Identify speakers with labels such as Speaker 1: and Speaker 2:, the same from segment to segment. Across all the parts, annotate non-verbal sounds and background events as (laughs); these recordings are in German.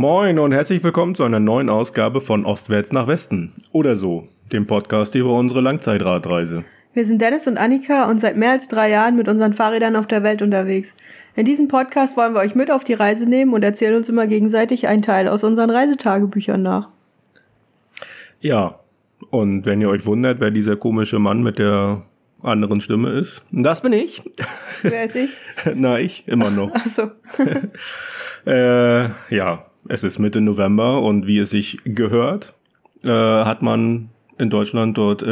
Speaker 1: Moin und herzlich willkommen zu einer neuen Ausgabe von Ostwärts nach Westen oder so, dem Podcast über unsere Langzeitradreise.
Speaker 2: Wir sind Dennis und Annika und seit mehr als drei Jahren mit unseren Fahrrädern auf der Welt unterwegs. In diesem Podcast wollen wir euch mit auf die Reise nehmen und erzählen uns immer gegenseitig einen Teil aus unseren Reisetagebüchern nach.
Speaker 1: Ja, und wenn ihr euch wundert, wer dieser komische Mann mit der anderen Stimme ist, das bin ich.
Speaker 2: Wer ist ich? (laughs)
Speaker 1: Na, ich, immer noch.
Speaker 2: Ach so. (laughs)
Speaker 1: äh, ja, es ist Mitte November und wie es sich gehört, äh, hat man in Deutschland dort äh,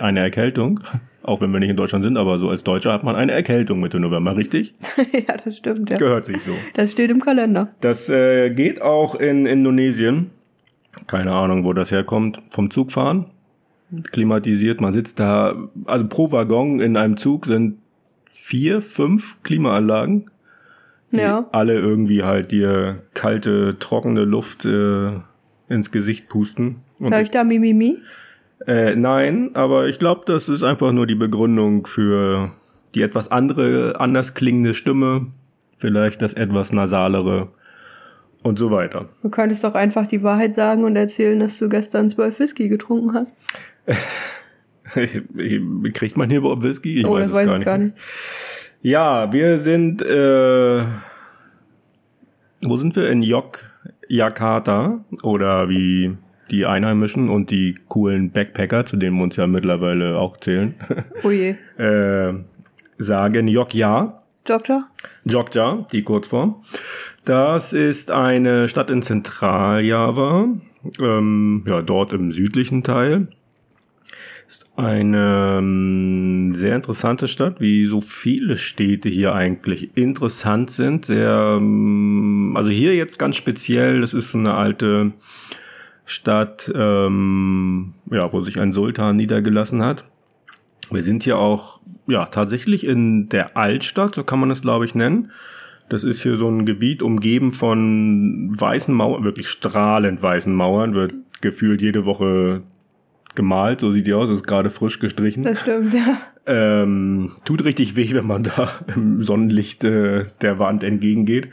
Speaker 1: eine Erkältung. Auch wenn wir nicht in Deutschland sind, aber so als Deutscher hat man eine Erkältung Mitte November, richtig? (laughs)
Speaker 2: ja, das stimmt, ja.
Speaker 1: Gehört sich so.
Speaker 2: Das steht im Kalender.
Speaker 1: Das äh, geht auch in Indonesien. Keine Ahnung, wo das herkommt. Vom Zugfahren. Klimatisiert. Man sitzt da, also pro Waggon in einem Zug sind vier, fünf Klimaanlagen. Die
Speaker 2: Ja.
Speaker 1: alle irgendwie halt dir kalte, trockene Luft äh, ins Gesicht pusten. Und
Speaker 2: Hör ich da Mimimi?
Speaker 1: äh, nein, aber ich glaube, das ist einfach nur die Begründung für die etwas andere, anders klingende Stimme, vielleicht das etwas nasalere und so weiter.
Speaker 2: Du könntest doch einfach die Wahrheit sagen und erzählen, dass du gestern zwölf Whisky getrunken hast. (laughs)
Speaker 1: Kriegt man hier überhaupt Whisky? Ich
Speaker 2: oh,
Speaker 1: weiß
Speaker 2: das
Speaker 1: es
Speaker 2: weiß
Speaker 1: gar
Speaker 2: ich
Speaker 1: nicht.
Speaker 2: gar nicht.
Speaker 1: Ja, wir sind, äh, wo sind wir? In Yok, Jakarta oder wie die Einheimischen und die coolen Backpacker, zu denen wir uns ja mittlerweile auch zählen,
Speaker 2: Oh je. (laughs)
Speaker 1: äh, sagen Jokja.
Speaker 2: Jogja?
Speaker 1: Jogja, die Kurzform. Das ist eine Stadt in Zentraljava, ähm, ja, dort im südlichen Teil. Ist eine ähm, sehr interessante Stadt, wie so viele Städte hier eigentlich interessant sind. Sehr, ähm, also hier jetzt ganz speziell, das ist so eine alte Stadt, ähm, ja, wo sich ein Sultan niedergelassen hat. Wir sind hier auch, ja, tatsächlich in der Altstadt, so kann man es, glaube ich, nennen. Das ist hier so ein Gebiet umgeben von weißen Mauern, wirklich strahlend weißen Mauern, wird gefühlt jede Woche gemalt, so sieht die aus, ist gerade frisch gestrichen.
Speaker 2: Das stimmt, ja.
Speaker 1: Ähm, tut richtig weh, wenn man da (laughs) im Sonnenlicht äh, der Wand entgegengeht.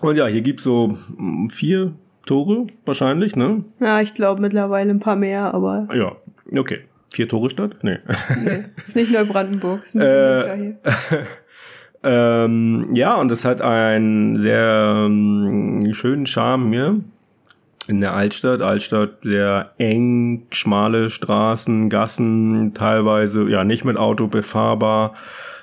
Speaker 1: Und ja, hier gibt's so mm, vier Tore wahrscheinlich, ne?
Speaker 2: Ja, ich glaube mittlerweile ein paar mehr, aber
Speaker 1: Ja, okay. Vier Tore Stadt? Nee.
Speaker 2: nee, (laughs) ist nicht Neubrandenburg. Ist ein
Speaker 1: Äh,
Speaker 2: bisschen äh, hier. (laughs)
Speaker 1: ähm, ja, und es hat einen sehr ähm, schönen Charme hier in der Altstadt. Altstadt sehr eng, schmale Straßen, Gassen, teilweise ja nicht mit Auto befahrbar,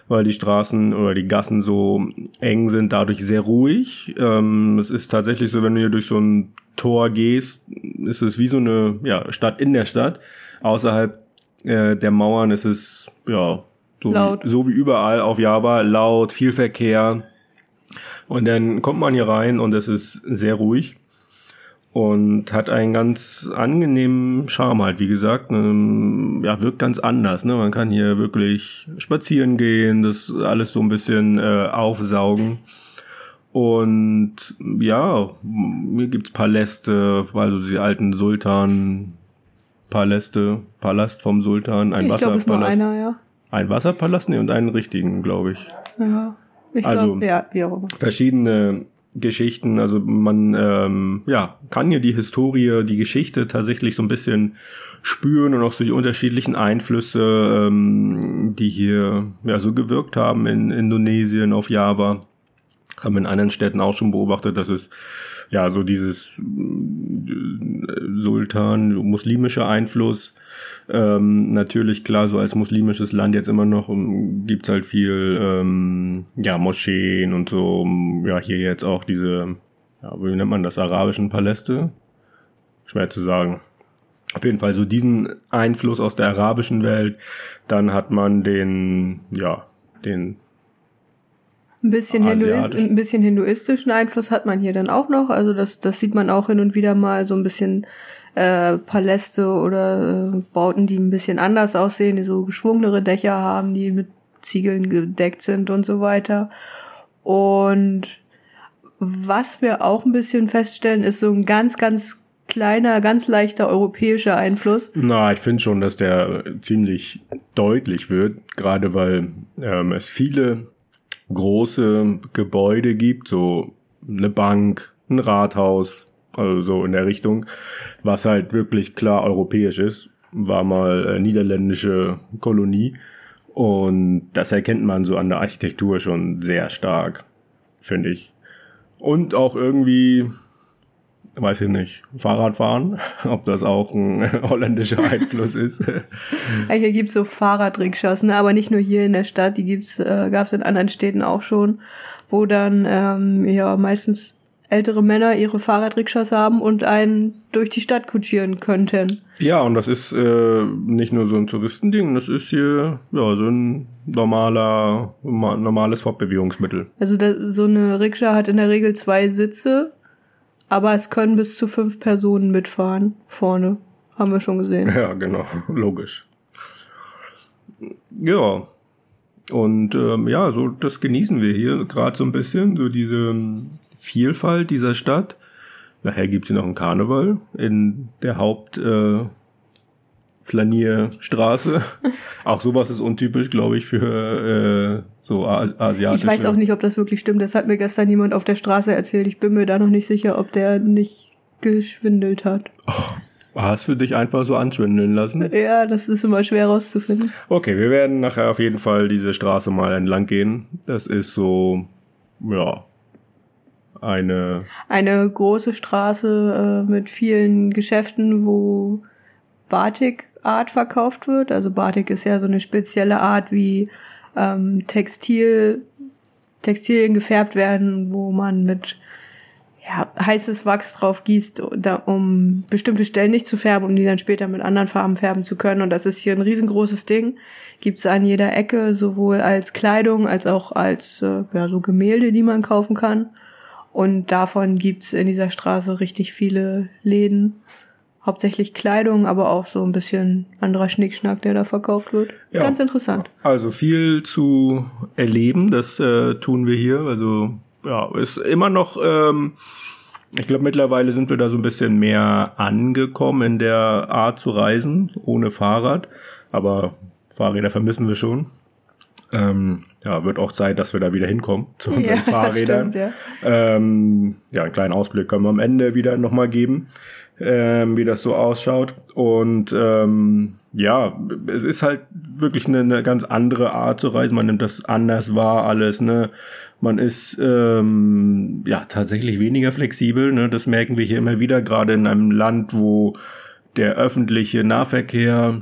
Speaker 1: weil die Straßen oder die Gassen so eng sind, dadurch sehr ruhig. Ähm, es ist tatsächlich so, wenn du hier durch so ein Tor gehst, ist es wie so eine ja, Stadt in der Stadt. Außerhalb äh, der Mauern ist es ja so
Speaker 2: Laut.
Speaker 1: Wie, so wie überall auf Java laut, viel Verkehr. Und dann kommt man hier rein und es ist sehr ruhig und hat einen ganz angenehmen Charme halt, wie gesagt. Ähm, ja, wirkt ganz anders. Ne? Man kann hier wirklich spazieren gehen, das alles so ein bisschen äh, aufsaugen. Und ja, hier gibt's Paläste, also die alten Sultan-Paläste, Palast vom Sultan, ein
Speaker 2: Ich glaube, es ist nur
Speaker 1: Wasserpalast.
Speaker 2: einer, ja.
Speaker 1: Ein Wasserpalast nee, und einen richtigen, glaube ich.
Speaker 2: Ja. Ich
Speaker 1: Also-
Speaker 2: glaube, ja, wie auch immer.
Speaker 1: Verschiedene Geschichten, also man ähm, ja, kann hier die Historie, die Geschichte tatsächlich so ein bisschen spüren und auch so die unterschiedlichen Einflüsse, ähm, die hier ja so gewirkt haben in Indonesien, auf Java. Haben in anderen Städten auch schon beobachtet, dass es ja so dieses äh, Sultan, muslimische Einfluss ähm, natürlich klar, so als muslimisches Land jetzt immer noch um, gibt's halt viel ähm, ja Moscheen und so. Ja, hier jetzt auch diese, ja, wie nennt man das, arabischen Paläste? Schwer zu sagen. Auf jeden Fall so diesen Einfluss aus der arabischen Welt. Dann hat man den, ja, den
Speaker 2: Ein bisschen, Hinduist, ein bisschen hinduistischen Einfluss hat man hier dann auch noch. Also das, das sieht man auch hin und wieder mal so ein bisschen äh, Paläste oder äh, Bauten, die ein bisschen anders aussehen, die so geschwungenere Dächer haben, die mit Ziegeln gedeckt sind und so weiter. Und was wir auch ein bisschen feststellen, ist so ein ganz, ganz kleiner, ganz leichter europäischer Einfluss.
Speaker 1: Na, ich finde schon, dass der ziemlich deutlich wird, gerade weil ähm, es viele große Gebäude gibt, so eine Bank, ein Rathaus, also so in der Richtung, was halt wirklich klar europäisch ist, war mal äh, niederländische Kolonie und das erkennt man so an der Architektur schon sehr stark, finde ich. Und auch irgendwie, weiß ich nicht, Fahrradfahren, (laughs) ob das auch ein (laughs) holländischer Einfluss ist.
Speaker 2: Ja, hier gibt's so Fahrradrikschas, ne? aber nicht nur hier in der Stadt, die gibt's, äh, gab's in anderen Städten auch schon, wo dann ähm, ja meistens ältere Männer ihre Fahrradrikschas haben und einen durch die Stadt kutschieren könnten.
Speaker 1: Ja, und das ist äh, nicht nur so ein Touristending, das ist hier ja so ein normaler normales Fortbewegungsmittel.
Speaker 2: Also das, so eine Rikscha hat in der Regel zwei Sitze, aber es können bis zu fünf Personen mitfahren vorne. Haben wir schon gesehen.
Speaker 1: Ja, genau, (laughs) logisch. Ja. Und ähm, ja, so das genießen wir hier gerade so ein bisschen, so diese Vielfalt dieser Stadt. Nachher gibt's hier noch einen Karneval in der Haupt äh, Flanierstraße. (laughs) auch sowas ist untypisch, glaube ich, für äh, so asiatische.
Speaker 2: Ich weiß auch nicht, ob das wirklich stimmt. Das hat mir gestern jemand auf der Straße erzählt. Ich bin mir da noch nicht sicher, ob der nicht geschwindelt hat.
Speaker 1: Oh, hast du dich einfach so anschwindeln lassen?
Speaker 2: Ja, das ist immer schwer rauszufinden.
Speaker 1: Okay, wir werden nachher auf jeden Fall diese Straße mal entlang gehen. Das ist so, ja, eine
Speaker 2: eine große Straße äh, mit vielen Geschäften, wo Batik Art verkauft wird. Also Batik ist ja so eine spezielle Art, wie ähm, Textil Textilien gefärbt werden, wo man mit ja, heißes Wachs drauf gießt, da, um bestimmte Stellen nicht zu färben, um die dann später mit anderen Farben färben zu können. Und das ist hier ein riesengroßes Ding. Gibt's an jeder Ecke, sowohl als Kleidung als auch als äh, ja, so Gemälde, die man kaufen kann. Und davon gibt's in dieser Straße richtig viele Läden. Hauptsächlich Kleidung, aber auch so ein bisschen anderer Schnickschnack, der da verkauft wird. Ja. Ganz interessant.
Speaker 1: Also viel zu erleben, das äh, tun wir hier. Also ja, ist immer noch, ähm, ich glaube mittlerweile sind wir da so ein bisschen mehr angekommen in der Art zu reisen, ohne Fahrrad. Aber Fahrräder vermissen wir schon. Ähm, ja, wird auch Zeit, dass wir da wieder hinkommen zu unseren ja, Fahrrädern. Stimmt, ja. Ähm, ja, einen kleinen Ausblick können wir am Ende wieder nochmal geben, ähm, wie das so ausschaut. Und ähm, ja, es ist halt wirklich eine, eine ganz andere Art zu reisen. Man nimmt das anders wahr, alles, ne? Man ist ähm, ja tatsächlich weniger flexibel. Ne? Das merken wir hier immer wieder, gerade in einem Land, wo der öffentliche Nahverkehr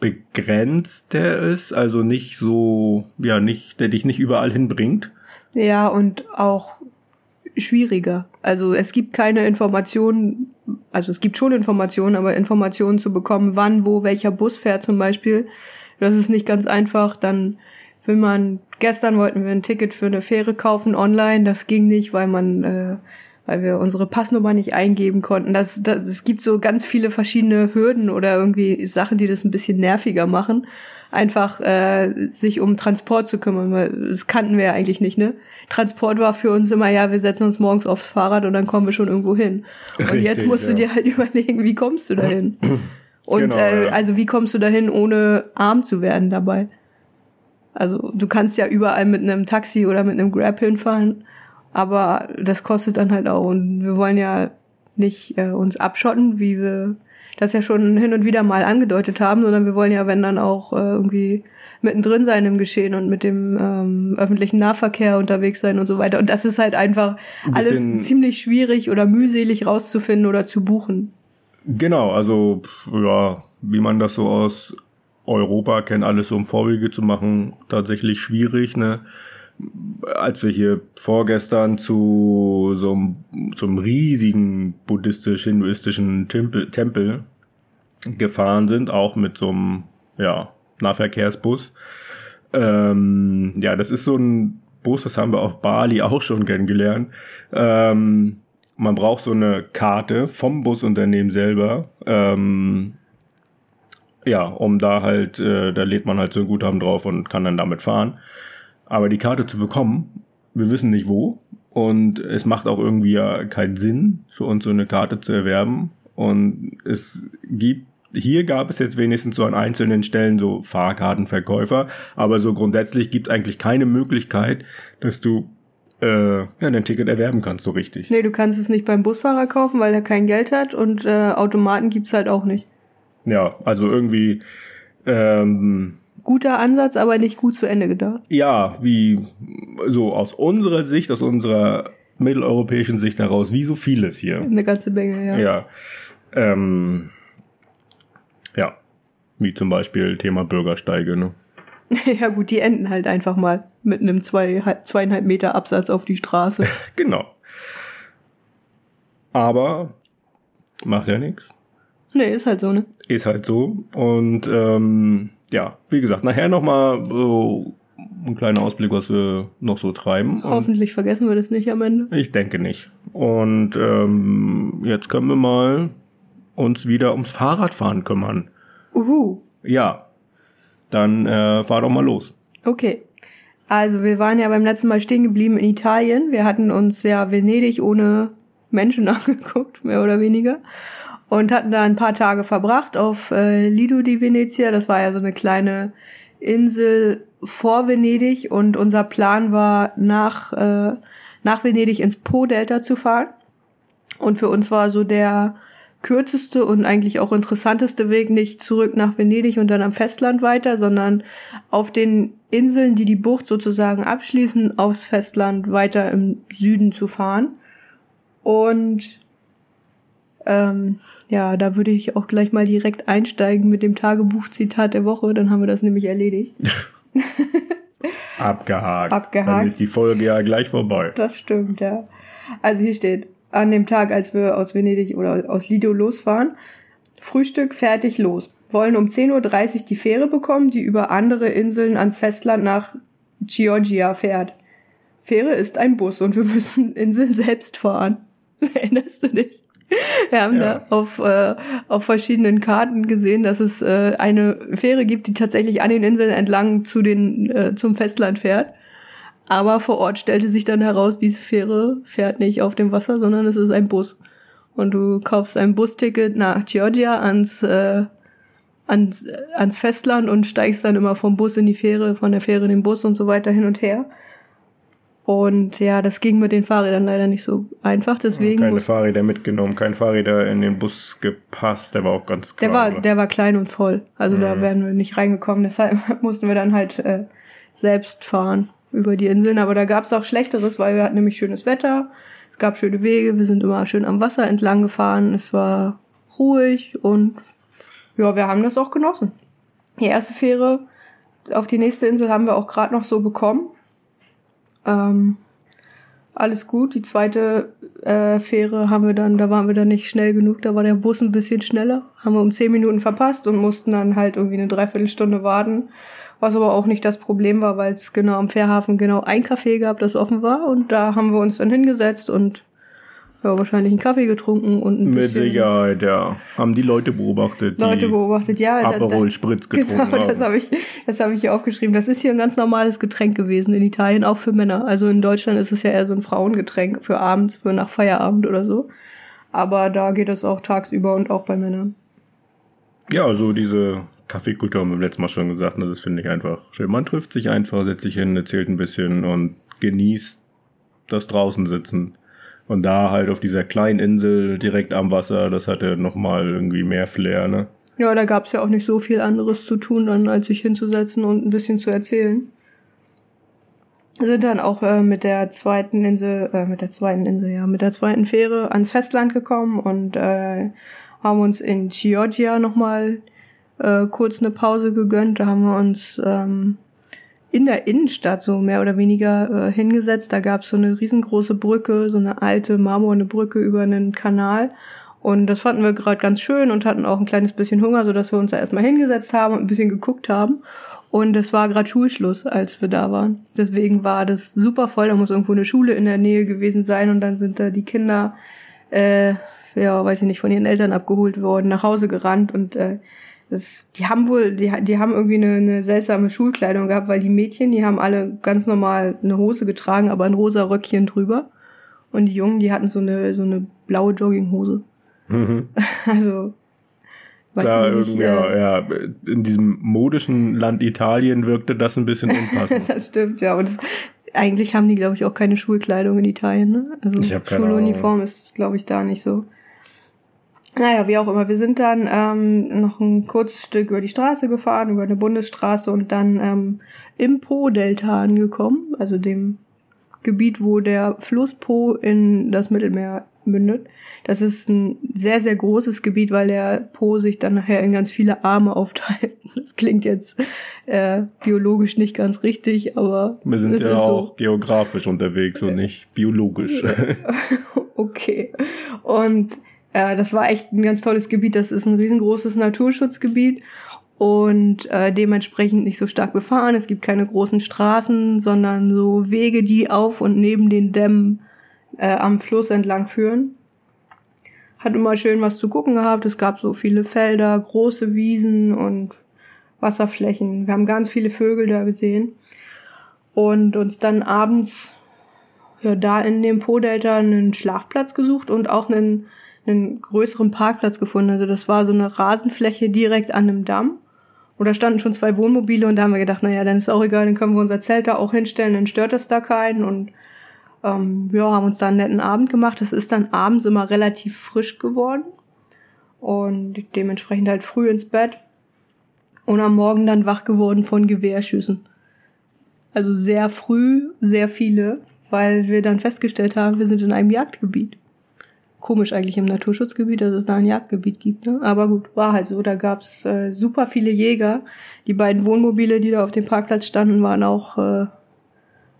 Speaker 1: begrenzter ist, also nicht so, ja, nicht, der dich nicht überall hinbringt.
Speaker 2: Ja, und auch schwieriger. Also es gibt keine Informationen, also es gibt schon Informationen, aber Informationen zu bekommen, wann, wo, welcher Bus fährt zum Beispiel, das ist nicht ganz einfach. Dann will man, gestern wollten wir ein Ticket für eine Fähre kaufen online, das ging nicht, weil man äh, weil wir unsere Passnummer nicht eingeben konnten. Das, das, es gibt so ganz viele verschiedene Hürden oder irgendwie Sachen, die das ein bisschen nerviger machen. Einfach äh, sich um Transport zu kümmern, weil das kannten wir ja eigentlich nicht, ne? Transport war für uns immer, ja, wir setzen uns morgens aufs Fahrrad und dann kommen wir schon irgendwo hin. Richtig, und jetzt musst ja. du dir halt (laughs) überlegen, wie kommst du dahin? (clears throat) Und genau, äh, ja. also wie kommst du dahin, ohne arm zu werden dabei? Also du kannst ja überall mit einem Taxi oder mit einem Grab hinfahren aber das kostet dann halt auch. Und wir wollen ja nicht äh, uns abschotten, wie wir das ja schon hin und wieder mal angedeutet haben, sondern wir wollen ja, wenn dann auch äh, irgendwie mittendrin sein im Geschehen und mit dem ähm, öffentlichen Nahverkehr unterwegs sein und so weiter. Und das ist halt einfach Ein alles ziemlich schwierig oder mühselig rauszufinden oder zu buchen.
Speaker 1: Genau, also ja, wie man das so aus Europa kennt, alles so im Vorwege zu machen, tatsächlich schwierig. Ne? Als wir hier vorgestern zu so einem, zum riesigen buddhistisch-hinduistischen Tempel, Tempel gefahren sind, auch mit so einem ja, Nahverkehrsbus. Ähm, ja, das ist so ein Bus, das haben wir auf Bali auch schon kennengelernt. Ähm, man braucht so eine Karte vom Busunternehmen selber. Ähm, ja, um da halt, äh, da lädt man halt so ein Guthaben drauf und kann dann damit fahren. Aber die Karte zu bekommen, wir wissen nicht wo. Und es macht auch irgendwie ja keinen Sinn für uns so eine Karte zu erwerben. Und es gibt, hier gab es jetzt wenigstens so an einzelnen Stellen so Fahrkartenverkäufer. Aber so grundsätzlich gibt es eigentlich keine Möglichkeit, dass du äh, ja, dein Ticket erwerben kannst, so richtig.
Speaker 2: Nee, du kannst es nicht beim Busfahrer kaufen, weil er kein Geld hat und äh, Automaten gibt's halt auch nicht.
Speaker 1: Ja, also irgendwie, ähm,
Speaker 2: Guter Ansatz, aber nicht gut zu Ende gedacht.
Speaker 1: ja, wie so aus unserer Sicht, aus unserer mitteleuropäischen Sicht heraus, wie so vieles hier.
Speaker 2: Eine ganze Menge, ja.
Speaker 1: Ja. Ähm, ja. Wie zum Beispiel Thema Bürgersteige, ne? (laughs)
Speaker 2: Ja gut, die enden halt einfach mal mit einem zwei, zweieinhalb Meter Absatz auf die Straße. (laughs)
Speaker 1: Genau. Aber macht ja nichts.
Speaker 2: nee, ist halt so, ne?
Speaker 1: Ist halt so. Und ähm, ja, wie gesagt, nachher nochmal so ein kleiner Ausblick, was wir noch so treiben. Und
Speaker 2: Hoffentlich vergessen wir das nicht am Ende.
Speaker 1: ich denke nicht. Und ähm, jetzt können wir mal uns wieder ums Fahrradfahren kümmern.
Speaker 2: Uhu.
Speaker 1: Ja. Dann äh, fahr doch mal los.
Speaker 2: Okay. Also wir waren ja beim letzten Mal stehen geblieben in Italien. Wir hatten uns ja Venedig ohne Menschen (laughs) angeguckt, mehr oder weniger. Und hatten da ein paar Tage verbracht auf äh, Lido di Venezia. Das war ja so eine kleine Insel vor Venedig. Und unser Plan war, nach, äh, nach Venedig ins Po-Delta zu fahren. Und für uns war so der kürzeste und eigentlich auch interessanteste Weg nicht zurück nach Venedig und dann am Festland weiter, sondern auf den Inseln, die die Bucht sozusagen abschließen, aufs Festland weiter im Süden zu fahren. Und ähm, ja, da würde ich auch gleich mal direkt einsteigen mit dem Tagebuchzitat der Woche, dann haben wir das nämlich erledigt. (laughs) (laughs)
Speaker 1: Abgehakt.
Speaker 2: Abgehakt.
Speaker 1: Dann ist die Folge ja gleich vorbei.
Speaker 2: Das stimmt, ja. Also hier steht, an dem Tag, als wir aus Venedig oder aus Lido losfahren, Frühstück fertig los. Wollen um 10.30 Uhr die Fähre bekommen, die über andere Inseln ans Festland nach Chioggia fährt. Fähre ist ein Bus und wir müssen Inseln selbst fahren. (laughs) Erinnerst du dich? (laughs) Wir haben
Speaker 1: Ja.
Speaker 2: da auf, äh, auf verschiedenen Karten gesehen, dass es äh, eine Fähre gibt, die tatsächlich an den Inseln entlang zu den, äh, zum Festland fährt. Aber vor Ort stellte sich dann heraus, diese Fähre fährt nicht auf dem Wasser, sondern es ist ein Bus. Und du kaufst ein Busticket nach Georgia ans, äh, ans, ans Festland und steigst dann immer vom Bus in die Fähre, von der Fähre in den Bus und so weiter hin und her. Und ja, das ging mit den Fahrrädern leider nicht so einfach, deswegen
Speaker 1: Keine Fahrräder mitgenommen, kein Fahrräder in den Bus gepasst. Der war auch ganz
Speaker 2: der
Speaker 1: klein.
Speaker 2: war,
Speaker 1: oder?
Speaker 2: der war klein und voll. Also da
Speaker 1: Mhm.
Speaker 2: wären wir nicht reingekommen. (laughs) Deshalb mussten wir dann halt äh, selbst fahren über die Inseln. Aber da gab's auch Schlechteres, weil wir hatten nämlich schönes Wetter. Es gab schöne Wege. Wir sind immer schön am Wasser entlang gefahren. Es war ruhig und ja, wir haben das auch genossen. Die erste Fähre auf die nächste Insel haben wir auch gerade noch so bekommen. Ähm, alles gut. Die zweite äh, Fähre haben wir dann, da waren wir dann nicht schnell genug, da war der Bus ein bisschen schneller. Haben wir um zehn Minuten verpasst und mussten dann halt irgendwie eine Dreiviertelstunde warten. Was aber auch nicht das Problem war, weil es genau am Fährhafen genau ein Café gab, das offen war. Und da haben wir uns dann hingesetzt und ja, wahrscheinlich einen Kaffee getrunken und ein
Speaker 1: Mit
Speaker 2: bisschen
Speaker 1: Sicherheit, ja. Haben die Leute beobachtet, die
Speaker 2: Leute beobachtet. Ja, da-
Speaker 1: Aperol Spritz (laughs) getrunken
Speaker 2: Genau, das
Speaker 1: haben.
Speaker 2: habe ich, das habe ich hier aufgeschrieben. Das ist hier ein ganz normales Getränk gewesen in Italien, auch für Männer. Also in Deutschland ist es ja eher so ein Frauengetränk für abends, für nach Feierabend oder so. Aber da geht es auch tagsüber und auch bei Männern.
Speaker 1: Ja, also diese Kaffeekultur haben wir letztes Mal schon gesagt, ne, das finde ich einfach schön. Man trifft sich einfach, setzt sich hin, erzählt ein bisschen und genießt das draußen sitzen. Und da halt auf dieser kleinen Insel direkt am Wasser, das hatte nochmal irgendwie mehr Flair, ne?
Speaker 2: Ja, da gab's ja auch nicht so viel anderes zu tun, dann als sich hinzusetzen und ein bisschen zu erzählen. Wir sind dann auch äh, mit der zweiten Insel, äh, mit der zweiten Insel, ja, mit der zweiten Fähre ans Festland gekommen und äh, haben uns in Chioggia nochmal äh, kurz eine Pause gegönnt. Da haben wir uns ähm, in der Innenstadt so mehr oder weniger äh, hingesetzt. Da gab's so eine riesengroße Brücke, so eine alte marmorne Brücke über einen Kanal. Und das fanden wir gerade ganz schön und hatten auch ein kleines bisschen Hunger, so dass wir uns da erstmal hingesetzt haben und ein bisschen geguckt haben. Und es war gerade Schulschluss, als wir da waren. Deswegen war das super voll. Da muss irgendwo eine Schule in der Nähe gewesen sein. Und dann sind da die Kinder, äh, ja, weiß ich nicht, von ihren Eltern abgeholt worden, nach Hause gerannt. Und äh, das, die haben wohl, die, die haben irgendwie eine, eine seltsame Schulkleidung gehabt, weil die Mädchen, die haben alle ganz normal eine Hose getragen, aber ein rosa Röckchen drüber. Und die Jungen, die hatten so eine, so eine blaue Jogginghose. (laughs) Also, weiß
Speaker 1: da
Speaker 2: ich nicht,
Speaker 1: irgendwie,
Speaker 2: äh,
Speaker 1: ja, ja, in diesem modischen Land Italien wirkte das ein bisschen unpassend. (laughs)
Speaker 2: Das stimmt, ja. Und es, eigentlich haben die, glaube ich, auch keine Schulkleidung in Italien. Ne? Also
Speaker 1: Ich
Speaker 2: Schuluniform ist, glaube ich, da nicht so. Naja, wie auch immer. Wir sind dann ähm, noch ein kurzes Stück über die Straße gefahren, über eine Bundesstraße und dann ähm, im Po-Delta angekommen, also dem Gebiet, wo der Fluss Po in das Mittelmeer mündet. Das ist ein sehr, sehr großes Gebiet, weil der Po sich dann nachher in ganz viele Arme aufteilt. (laughs) Das klingt jetzt äh, biologisch nicht ganz richtig, aber
Speaker 1: Wir sind ja auch geografisch unterwegs und nicht biologisch. (laughs)
Speaker 2: okay. Und äh, das war echt ein ganz tolles Gebiet. Das ist ein riesengroßes Naturschutzgebiet und äh, dementsprechend nicht so stark befahren. Es gibt keine großen Straßen, sondern so Wege, die auf und neben den Dämmen äh, am Fluss entlang führen. Hat immer schön was zu gucken gehabt. Es gab so viele Felder, große Wiesen und Wasserflächen. Wir haben ganz viele Vögel da gesehen und uns dann abends ja da in dem Po-Delta einen Schlafplatz gesucht und auch einen, einen größeren Parkplatz gefunden. Also das war so eine Rasenfläche direkt an einem Damm. Und da standen schon zwei Wohnmobile und da haben wir gedacht, naja, dann ist auch egal, dann können wir unser Zelt da auch hinstellen, dann stört das da keinen und ähm, ja, haben uns da einen netten Abend gemacht. Es ist dann abends immer relativ frisch geworden und dementsprechend halt früh ins Bett und am Morgen dann wach geworden von Gewehrschüssen. Also sehr früh, sehr viele, weil wir dann festgestellt haben, wir sind in einem Jagdgebiet. Komisch eigentlich im Naturschutzgebiet, dass es da ein Jagdgebiet gibt. Ne? Aber gut, war halt so. Da gab's äh, super viele Jäger. Die beiden Wohnmobile, die da auf dem Parkplatz standen, waren auch äh,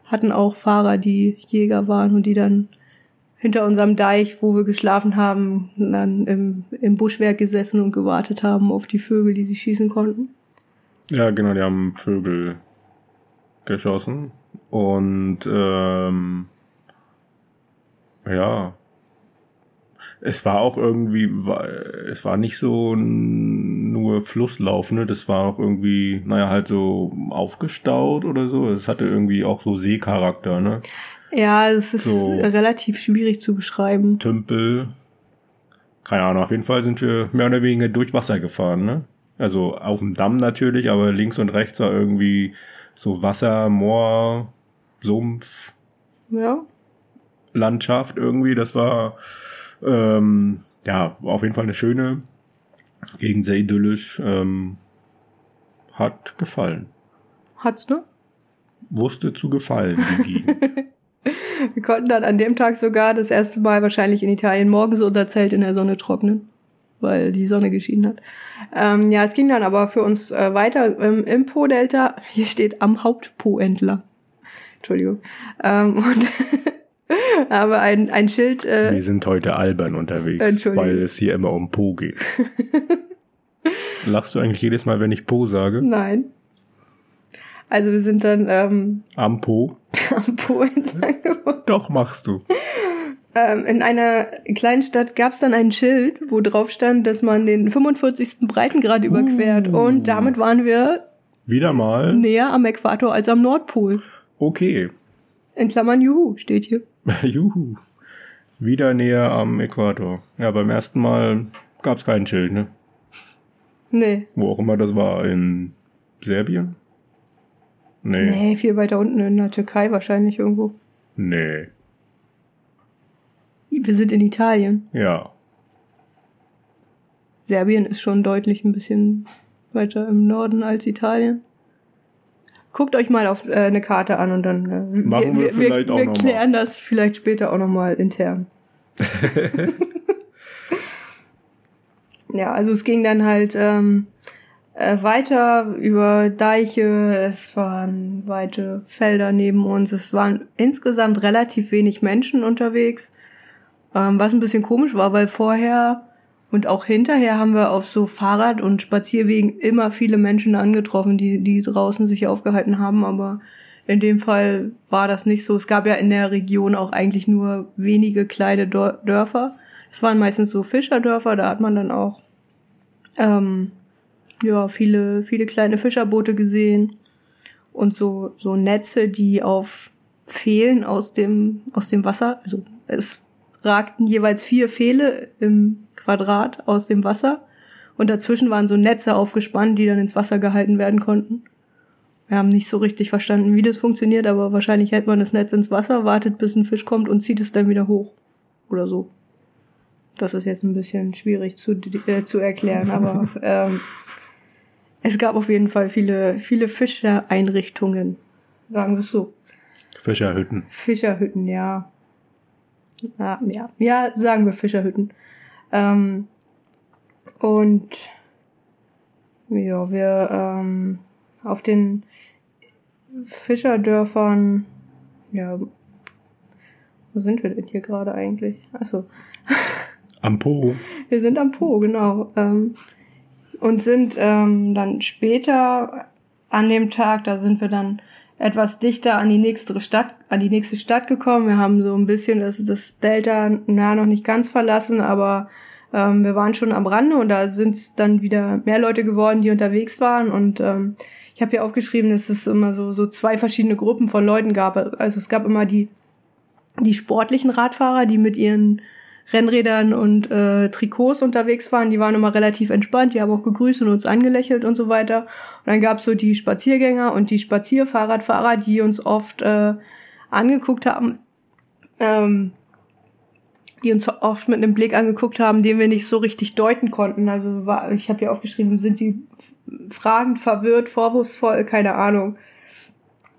Speaker 2: hatten auch Fahrer, die Jäger waren und die dann hinter unserem Deich, wo wir geschlafen haben, dann im, im Buschwerk gesessen und gewartet haben auf die Vögel, die sie schießen konnten.
Speaker 1: ja, genau, die haben Vögel geschossen. Und ähm, ja, es war auch irgendwie, es war nicht so nur Flusslauf, ne? Das war auch irgendwie, naja, halt so aufgestaut oder so. Es hatte irgendwie auch so Seecharakter, ne?
Speaker 2: Ja, es ist
Speaker 1: So.
Speaker 2: relativ schwierig zu beschreiben.
Speaker 1: Tümpel. Keine Ahnung, auf jeden Fall sind wir mehr oder weniger durch Wasser gefahren, ne? Also auf dem Damm natürlich, aber links und rechts war irgendwie so Wasser, Moor, Sumpf,
Speaker 2: Ja.
Speaker 1: Landschaft irgendwie. Das war ähm, ja auf jeden Fall eine schöne Gegend, sehr idyllisch. Ähm, hat gefallen.
Speaker 2: Hat's, ne?
Speaker 1: Wusste zu gefallen, die Gegend. (laughs)
Speaker 2: Wir konnten dann an dem Tag sogar das erste Mal wahrscheinlich in Italien morgens unser Zelt in der Sonne trocknen, weil die Sonne geschienen hat. Ähm, ja, es ging dann aber für uns äh, weiter ähm, im Po-Delta. Hier steht am Hauptpo entlang. Entschuldigung. Ähm, und (laughs) (laughs) aber ein, ein Schild, äh,
Speaker 1: Wir sind heute albern unterwegs, weil es hier immer um Po geht. (laughs) Lachst du eigentlich jedes Mal, wenn ich Po sage?
Speaker 2: nein. Also wir sind dann ähm,
Speaker 1: Am Po? (laughs)
Speaker 2: am Po entlang geworden.
Speaker 1: Doch, machst du.
Speaker 2: Ähm, in einer kleinen Stadt gab es dann ein Schild, wo drauf stand, dass man den 45. Breitengrad überquert.
Speaker 1: Uh.
Speaker 2: Und damit waren wir
Speaker 1: Wieder mal?
Speaker 2: näher am Äquator als am Nordpol.
Speaker 1: Okay.
Speaker 2: In Klammern Juhu steht hier. (laughs)
Speaker 1: Juhu. Wieder näher am Äquator. Ja, beim ersten Mal gab's kein Schild, ne?
Speaker 2: Nee.
Speaker 1: Wo auch immer das war. In Serbien? Nee.
Speaker 2: Nee, viel weiter unten in der Türkei wahrscheinlich irgendwo.
Speaker 1: Nee.
Speaker 2: Wir sind in Italien.
Speaker 1: Ja.
Speaker 2: Serbien ist schon deutlich ein bisschen weiter im Norden als Italien. Guckt euch mal auf äh, eine Karte an und dann äh,
Speaker 1: Machen wir vielleicht
Speaker 2: wir,
Speaker 1: auch
Speaker 2: wir
Speaker 1: mal.
Speaker 2: klären das vielleicht später auch nochmal intern. (laughs) ja, also es ging dann halt ähm, äh, weiter über Deiche, es waren weite Felder neben uns, es waren insgesamt relativ wenig Menschen unterwegs, ähm, was ein bisschen komisch war, weil vorher und auch hinterher haben wir auf so Fahrrad- und Spazierwegen immer viele Menschen angetroffen, die, die draußen sich aufgehalten haben, aber in dem Fall war das nicht so. Es gab ja in der Region auch eigentlich nur wenige kleine Dörfer. Es waren meistens so Fischerdörfer, da hat man dann auch ähm, ja viele viele kleine Fischerboote gesehen und so so Netze, die auf Pfählen aus dem aus dem Wasser, also es ragten jeweils vier Pfähle im Quadrat aus dem Wasser und dazwischen waren so Netze aufgespannt, die dann ins Wasser gehalten werden konnten. Wir haben nicht so richtig verstanden, wie das funktioniert, aber wahrscheinlich hält man das Netz ins Wasser, wartet, bis ein Fisch kommt und zieht es dann wieder hoch. Oder so. Das ist jetzt ein bisschen schwierig zu, äh, zu erklären, aber (laughs) ähm, es gab auf jeden Fall viele, viele Fischereinrichtungen. Sagen wir es so.
Speaker 1: Fischerhütten.
Speaker 2: Fischerhütten, ja. Ja, ja, ja sagen wir Fischerhütten. Ähm, und ja, wir ähm, auf den Fischerdörfern, ja, wo sind wir denn hier gerade eigentlich? Achso. (laughs)
Speaker 1: Am Po.
Speaker 2: Wir sind am Po, genau. Ähm, und sind ähm, dann später an dem Tag, da sind wir dann etwas dichter an die nächste Stadt, an die nächste Stadt gekommen. Wir haben so ein bisschen das, das Delta na, noch nicht ganz verlassen, aber ähm, wir waren schon am Rande und da sind es dann wieder mehr Leute geworden, die unterwegs waren. Und ähm, ich habe hier aufgeschrieben, dass es immer so, so zwei verschiedene Gruppen von Leuten gab. Also es gab immer die, die sportlichen Radfahrer, die mit ihren Rennrädern und äh, Trikots unterwegs waren, die waren immer relativ entspannt, die haben auch gegrüßt und uns angelächelt und so weiter. Und dann gab's so die Spaziergänger und die Spazierfahrradfahrer, die uns oft äh, angeguckt haben, ähm, die uns oft mit einem Blick angeguckt haben, den wir nicht so richtig deuten konnten. Also war, ich habe ja aufgeschrieben, sind sie fragend, verwirrt, vorwurfsvoll, keine Ahnung.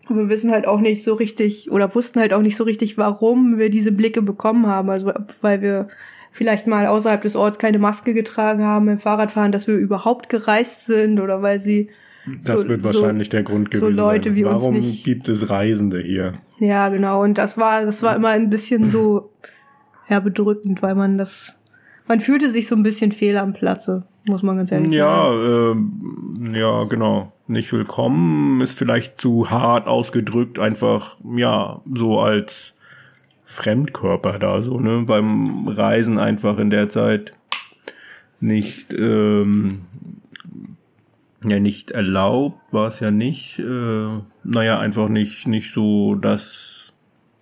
Speaker 2: Und wir wissen halt auch nicht so richtig oder wussten halt auch nicht so richtig, warum wir diese Blicke bekommen haben. Also weil wir vielleicht mal außerhalb des Orts keine Maske getragen haben im Fahrradfahren, dass wir überhaupt gereist sind oder weil sie
Speaker 1: das so, wird wahrscheinlich
Speaker 2: so,
Speaker 1: der Grund gewesen
Speaker 2: so Leute
Speaker 1: sein.
Speaker 2: Wie
Speaker 1: Warum
Speaker 2: uns nicht,
Speaker 1: gibt es Reisende hier?
Speaker 2: Ja, genau. Und das war, das war immer ein bisschen so ja bedrückend, weil man das, man fühlte sich so ein bisschen fehl am Platze, muss man ganz ehrlich
Speaker 1: ja,
Speaker 2: sagen.
Speaker 1: Äh, ja, genau. Nicht willkommen ist vielleicht zu hart ausgedrückt, einfach ja so als Fremdkörper da so ne beim Reisen einfach in der Zeit nicht ähm, ja nicht erlaubt war es ja nicht äh, naja einfach nicht nicht so das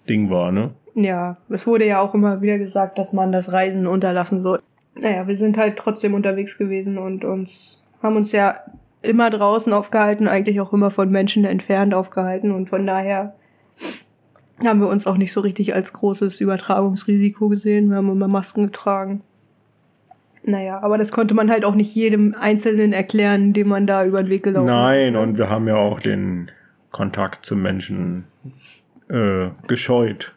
Speaker 1: Ding war ne?
Speaker 2: Ja es wurde ja auch immer wieder gesagt dass man das Reisen unterlassen soll. Naja wir sind halt trotzdem unterwegs gewesen und uns haben uns ja immer draußen aufgehalten, eigentlich auch immer von Menschen entfernt aufgehalten und von daher haben wir uns auch nicht so richtig als großes Übertragungsrisiko gesehen. Wir haben immer Masken getragen. Naja, aber das konnte man halt auch nicht jedem Einzelnen erklären, dem man da über den Weg gelaufen
Speaker 1: ist. Nein, und wir haben ja auch den Kontakt zu Menschen äh, gescheut.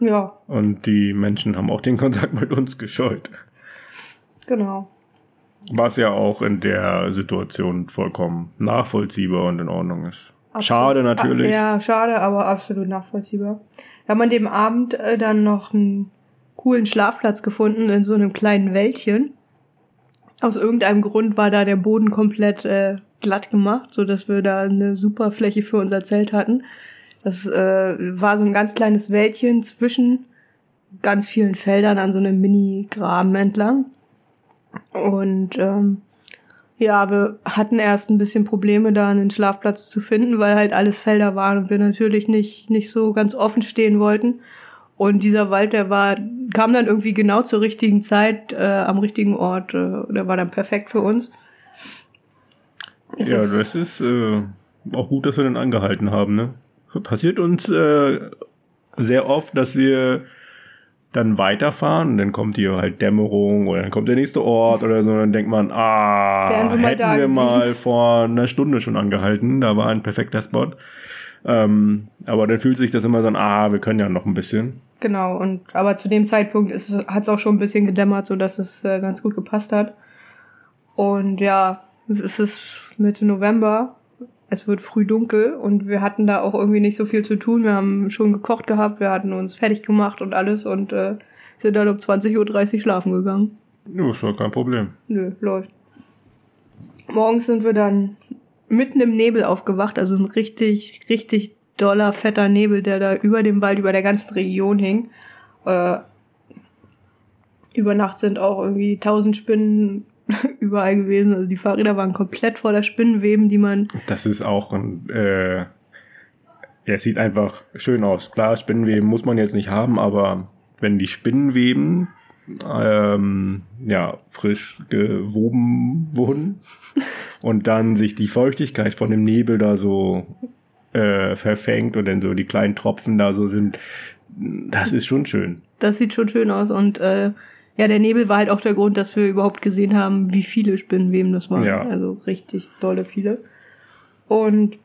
Speaker 2: Ja.
Speaker 1: Und die Menschen haben auch den Kontakt mit uns gescheut.
Speaker 2: Genau.
Speaker 1: Was ja auch in der Situation vollkommen nachvollziehbar und in Ordnung ist.
Speaker 2: Absolut.
Speaker 1: Schade natürlich.
Speaker 2: Ja, schade, aber absolut nachvollziehbar. Wir haben an dem Abend äh, dann noch einen coolen Schlafplatz gefunden in so einem kleinen Wäldchen. Aus irgendeinem Grund war da der Boden komplett äh, glatt gemacht, so dass wir da eine super Fläche für unser Zelt hatten. Das äh, war so ein ganz kleines Wäldchen zwischen ganz vielen Feldern an so einem Mini-Graben entlang. Und ähm, ja, wir hatten erst ein bisschen Probleme, da einen Schlafplatz zu finden, weil halt alles Felder waren und wir natürlich nicht, nicht so ganz offen stehen wollten. Und dieser Wald, der war, kam dann irgendwie genau zur richtigen Zeit äh, am richtigen Ort. Äh, der war dann perfekt für uns.
Speaker 1: Es ja, das ist äh, auch gut, dass wir den angehalten haben. Ne? Passiert uns äh, sehr oft, dass wir dann weiterfahren und dann kommt hier halt Dämmerung oder dann kommt der nächste Ort oder so und dann denkt man, ah, wir hätten wir mal vor einer Stunde schon angehalten, da war ein perfekter Spot. Ähm, aber dann fühlt sich das immer so an, ah, wir können ja noch ein bisschen.
Speaker 2: Genau, und aber zu dem Zeitpunkt hat es auch schon ein bisschen gedämmert, so dass es äh, ganz gut gepasst hat. Und ja, es ist Mitte November es wird früh dunkel und wir hatten da auch irgendwie nicht so viel zu tun. Wir haben schon gekocht gehabt, wir hatten uns fertig gemacht und alles und äh, sind dann um 20.30 Uhr schlafen gegangen.
Speaker 1: Ja, ist doch kein Problem.
Speaker 2: Nö, läuft. Morgens sind wir dann mitten im Nebel aufgewacht, also ein richtig, richtig doller, fetter Nebel, der da über dem Wald, über der ganzen Region hing. Äh, über Nacht sind auch irgendwie tausend Spinnen (laughs) überall gewesen. Also die Fahrräder waren komplett voller Spinnenweben, die man.
Speaker 1: Das ist auch ein. Äh, ja, es sieht einfach schön aus. Klar, Spinnenweben muss man jetzt nicht haben, aber wenn die Spinnenweben ähm, ja, frisch gewoben wurden (laughs) und dann sich die Feuchtigkeit von dem Nebel da so äh, verfängt und dann so die kleinen Tropfen da so sind, das ist schon schön.
Speaker 2: Das sieht schon schön aus und äh, ja, der Nebel war halt auch der Grund, dass wir überhaupt gesehen haben, wie viele Spinnenweben das waren.
Speaker 1: Ja.
Speaker 2: Also richtig dolle viele. Und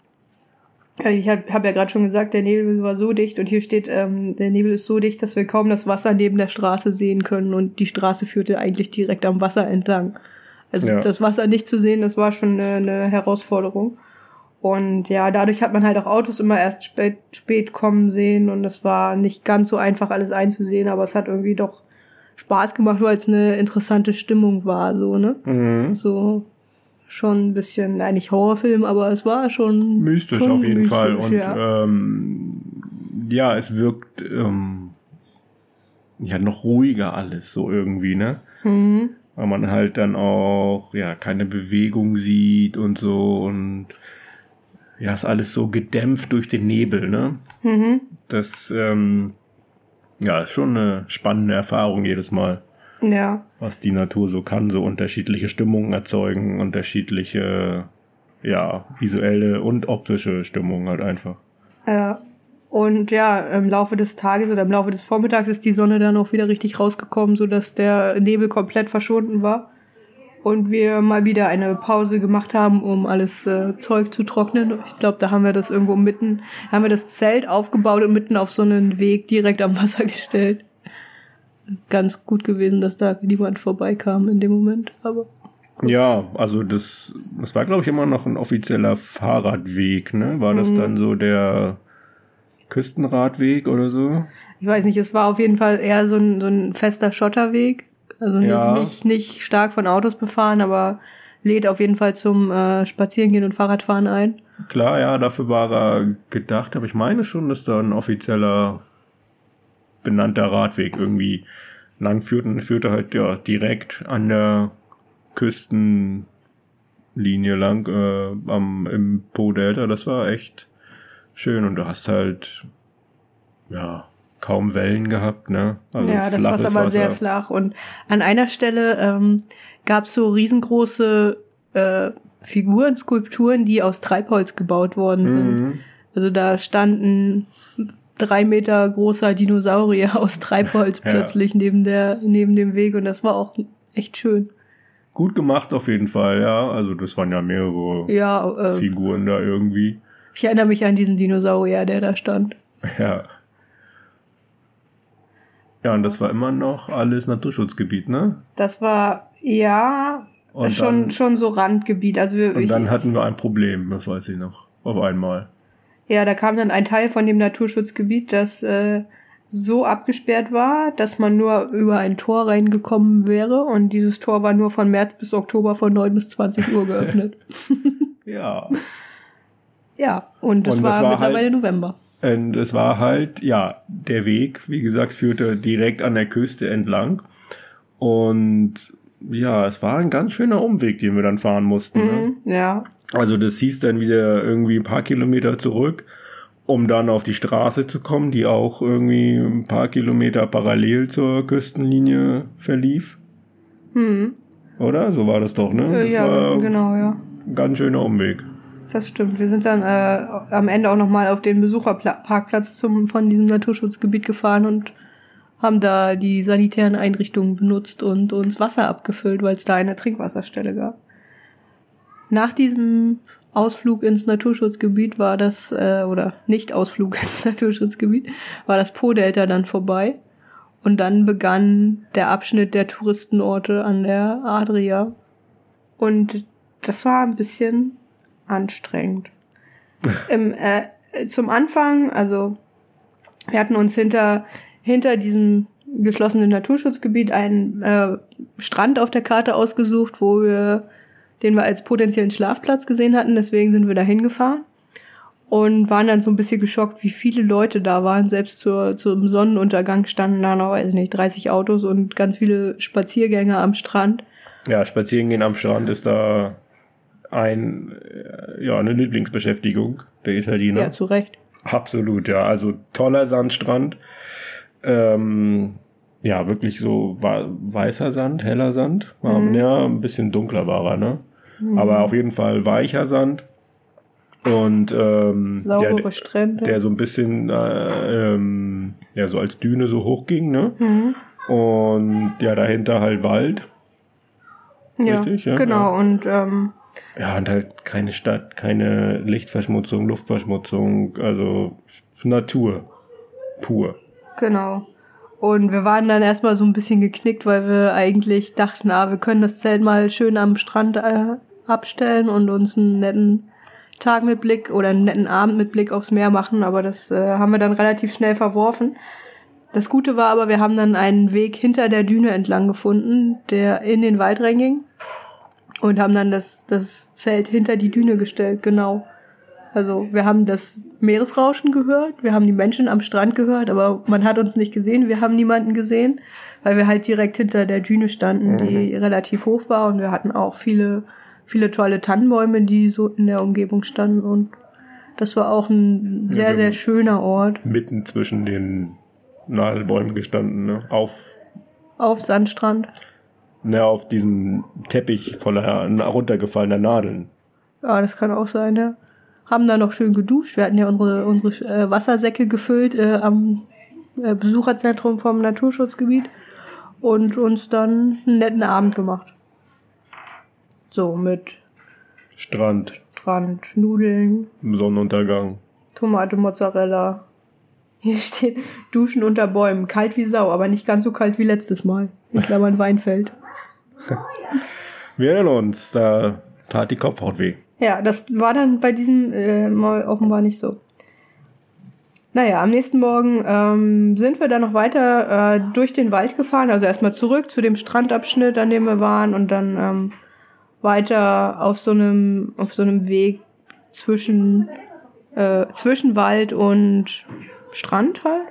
Speaker 2: ja, ich habe hab ja gerade schon gesagt, der Nebel war so dicht und hier steht, ähm, der Nebel ist so dicht, dass wir kaum das Wasser neben der Straße sehen können und die Straße führte eigentlich direkt am Wasser entlang. Also
Speaker 1: Ja.
Speaker 2: das Wasser nicht zu sehen, das war schon eine, eine Herausforderung. Und ja, dadurch hat man halt auch Autos immer erst spät, spät kommen sehen und es war nicht ganz so einfach, alles einzusehen, aber es hat irgendwie doch Spaß gemacht, weil es eine interessante Stimmung war, so, ne?
Speaker 1: Mhm.
Speaker 2: So schon ein bisschen, nein, nicht Horrorfilm, aber es war schon
Speaker 1: Mystisch
Speaker 2: schon
Speaker 1: auf jeden
Speaker 2: mystisch,
Speaker 1: Fall. Und
Speaker 2: ja.
Speaker 1: ähm, ja, es wirkt ähm, ja noch ruhiger alles so irgendwie, ne?
Speaker 2: mhm.
Speaker 1: Weil man halt dann auch ja keine Bewegung sieht und so und ja, ist alles so gedämpft durch den Nebel, ne?
Speaker 2: Mhm.
Speaker 1: Das ähm, ja ist schon eine spannende Erfahrung jedes Mal,
Speaker 2: Ja,
Speaker 1: was die Natur so kann, so unterschiedliche Stimmungen erzeugen, unterschiedliche ja visuelle und optische Stimmungen halt einfach.
Speaker 2: ja. Und ja, im Laufe des Tages oder im Laufe des Vormittags ist die Sonne dann auch wieder richtig rausgekommen, so dass der Nebel komplett verschwunden war. Und wir mal wieder eine Pause gemacht haben, um alles äh, Zeug zu trocknen. Ich glaube, da haben wir das irgendwo mitten, haben wir das Zelt aufgebaut und mitten auf so einen Weg direkt am Wasser (laughs) gestellt. Ganz gut gewesen, dass da niemand vorbeikam in dem Moment, aber
Speaker 1: Ja, also das, das war, glaube ich, immer noch ein offizieller Fahrradweg, ne? War das dann so der Küstenradweg oder so?
Speaker 2: Ich weiß nicht, es war auf jeden Fall eher so ein, so ein fester Schotterweg. Also nicht,
Speaker 1: Ja.
Speaker 2: nicht, nicht stark von Autos befahren, aber lädt auf jeden Fall zum äh, Spazierengehen und Fahrradfahren ein.
Speaker 1: Klar, ja, dafür war er gedacht, aber ich meine schon, dass da ein offizieller benannter Radweg irgendwie lang führt und führte halt ja direkt an der Küstenlinie lang äh, am im Po Delta. Das war echt schön und du hast halt ja kaum Wellen gehabt, ne? Also
Speaker 2: ja, das war
Speaker 1: flaches
Speaker 2: aber sehr
Speaker 1: Wasser.
Speaker 2: flach. Und an einer Stelle ähm, gab es so riesengroße äh, Figuren, Skulpturen, die aus Treibholz gebaut worden sind.
Speaker 1: Mhm.
Speaker 2: Also da standen drei Meter großer Dinosaurier (laughs) aus Treibholz
Speaker 1: Ja.
Speaker 2: plötzlich neben der neben dem Weg und das war auch echt schön.
Speaker 1: Gut gemacht auf jeden Fall, ja. Also das waren ja mehrere
Speaker 2: Ja, äh,
Speaker 1: Figuren da irgendwie.
Speaker 2: ich erinnere mich an diesen Dinosaurier, der da stand.
Speaker 1: Ja. Ja, und das war immer noch alles Naturschutzgebiet, ne?
Speaker 2: Das war ja
Speaker 1: Und
Speaker 2: schon
Speaker 1: dann-
Speaker 2: schon so Randgebiet. Also wir,
Speaker 1: Und
Speaker 2: ich,
Speaker 1: dann hatten wir ein Problem, das weiß ich noch. Auf einmal.
Speaker 2: ja, da kam dann ein Teil von dem Naturschutzgebiet, das äh, so abgesperrt war, dass man nur über ein Tor reingekommen wäre und dieses Tor war nur von März bis Oktober von 9 bis 20 Uhr geöffnet. (laughs)
Speaker 1: Ja.
Speaker 2: ja, und
Speaker 1: Und
Speaker 2: war,
Speaker 1: das war
Speaker 2: mittlerweile
Speaker 1: halt-
Speaker 2: November.
Speaker 1: Und es war halt, ja, der Weg, wie gesagt, führte direkt an der Küste entlang. Und ja, es war ein ganz schöner Umweg, den wir dann fahren mussten. Ne?
Speaker 2: Mhm, ja,
Speaker 1: Also das hieß dann wieder irgendwie ein paar Kilometer zurück, um dann auf die Straße zu kommen, die auch irgendwie ein paar Kilometer parallel zur Küstenlinie verlief.
Speaker 2: hm.
Speaker 1: Oder? So war das doch, ne?
Speaker 2: Äh,
Speaker 1: Das
Speaker 2: ja,
Speaker 1: war
Speaker 2: genau, ja.
Speaker 1: ganz schöner Umweg.
Speaker 2: Das stimmt. Wir sind dann äh, am Ende auch nochmal auf den Besucherparkplatz zum, von diesem Naturschutzgebiet gefahren und haben da die sanitären Einrichtungen benutzt und uns Wasser abgefüllt, weil es da eine Trinkwasserstelle gab. Nach diesem Ausflug ins Naturschutzgebiet war das, äh, oder nicht Ausflug (laughs) ins Naturschutzgebiet, war das Po-Delta dann vorbei. Und dann begann der Abschnitt der Touristenorte an der Adria. Und das war ein bisschen anstrengend. Im, äh, zum Anfang, also wir hatten uns hinter, hinter diesem geschlossenen Naturschutzgebiet einen äh, Strand auf der Karte ausgesucht, wo wir, den wir als potenziellen Schlafplatz gesehen hatten. Deswegen sind wir da hingefahren und waren dann so ein bisschen geschockt, wie viele Leute da waren. Selbst zur, zum Sonnenuntergang standen da noch, weiß ich nicht, 30 Autos und ganz viele Spaziergänger am Strand.
Speaker 1: Ja, spazieren gehen am Strand ist da ein, äh, ja, eine Lieblingsbeschäftigung der Italiener.
Speaker 2: Ja, zu Recht.
Speaker 1: Absolut, ja. Also toller Sandstrand. Ähm, ja, wirklich so weißer Sand, heller Sand. Mhm. Ja, ein bisschen dunkler war er, ne? Mhm. Aber auf jeden Fall weicher Sand. Und ähm,
Speaker 2: Saubere der, Strände.
Speaker 1: der so ein bisschen äh, ähm, ja, so als Düne so hoch ging, ne? Mhm. Und ja, dahinter halt Wald.
Speaker 2: Ja, Richtig, ja genau. Ja. Und ähm,
Speaker 1: ja, und halt keine Stadt, keine Lichtverschmutzung, Luftverschmutzung, also Natur pur.
Speaker 2: Genau. Und wir waren dann erstmal so ein bisschen geknickt, weil wir eigentlich dachten, ah, wir können das Zelt mal schön am Strand äh, abstellen und uns einen netten Tag mit Blick oder einen netten Abend mit Blick aufs Meer machen, aber das äh, haben wir dann relativ schnell verworfen. Das Gute war aber, wir haben dann einen Weg hinter der Düne entlang gefunden, der in den Wald reinging und haben dann das, das Zelt hinter die Düne gestellt, genau. Also wir haben das Meeresrauschen gehört, wir haben die Menschen am Strand gehört, aber man hat uns nicht gesehen, wir haben niemanden gesehen, weil wir halt direkt hinter der Düne standen, die mhm. relativ hoch war und wir hatten auch viele, viele tolle Tannenbäume, die so in der Umgebung standen und das war auch ein sehr, ja, sehr schöner Ort.
Speaker 1: Mitten zwischen den Nadelbäumen gestanden, ne? Auf.
Speaker 2: Auf Sandstrand.
Speaker 1: Ne, auf diesem Teppich voller runtergefallener Nadeln.
Speaker 2: Ja, das kann auch sein, ja haben da noch schön geduscht. Wir hatten ja unsere, unsere äh, Wassersäcke gefüllt äh, am äh, Besucherzentrum vom Naturschutzgebiet und uns dann einen netten Abend gemacht. So mit
Speaker 1: Strand.
Speaker 2: Strand, Nudeln.
Speaker 1: Sonnenuntergang.
Speaker 2: Tomate, Mozzarella. Hier steht Duschen unter Bäumen. Kalt wie Sau, aber nicht ganz so kalt wie letztes Mal. In Klammern Weinfeld. (laughs)
Speaker 1: Wir erinnern uns, da tat die Kopfhaut weh.
Speaker 2: Ja, das war dann bei diesem äh, Mal offenbar nicht so. Naja, am nächsten Morgen ähm, sind wir dann noch weiter äh, durch den Wald gefahren, also erstmal zurück zu dem Strandabschnitt, an dem wir waren, und dann ähm, weiter auf so einem auf so einem Weg zwischen äh, zwischen Wald und Strand halt.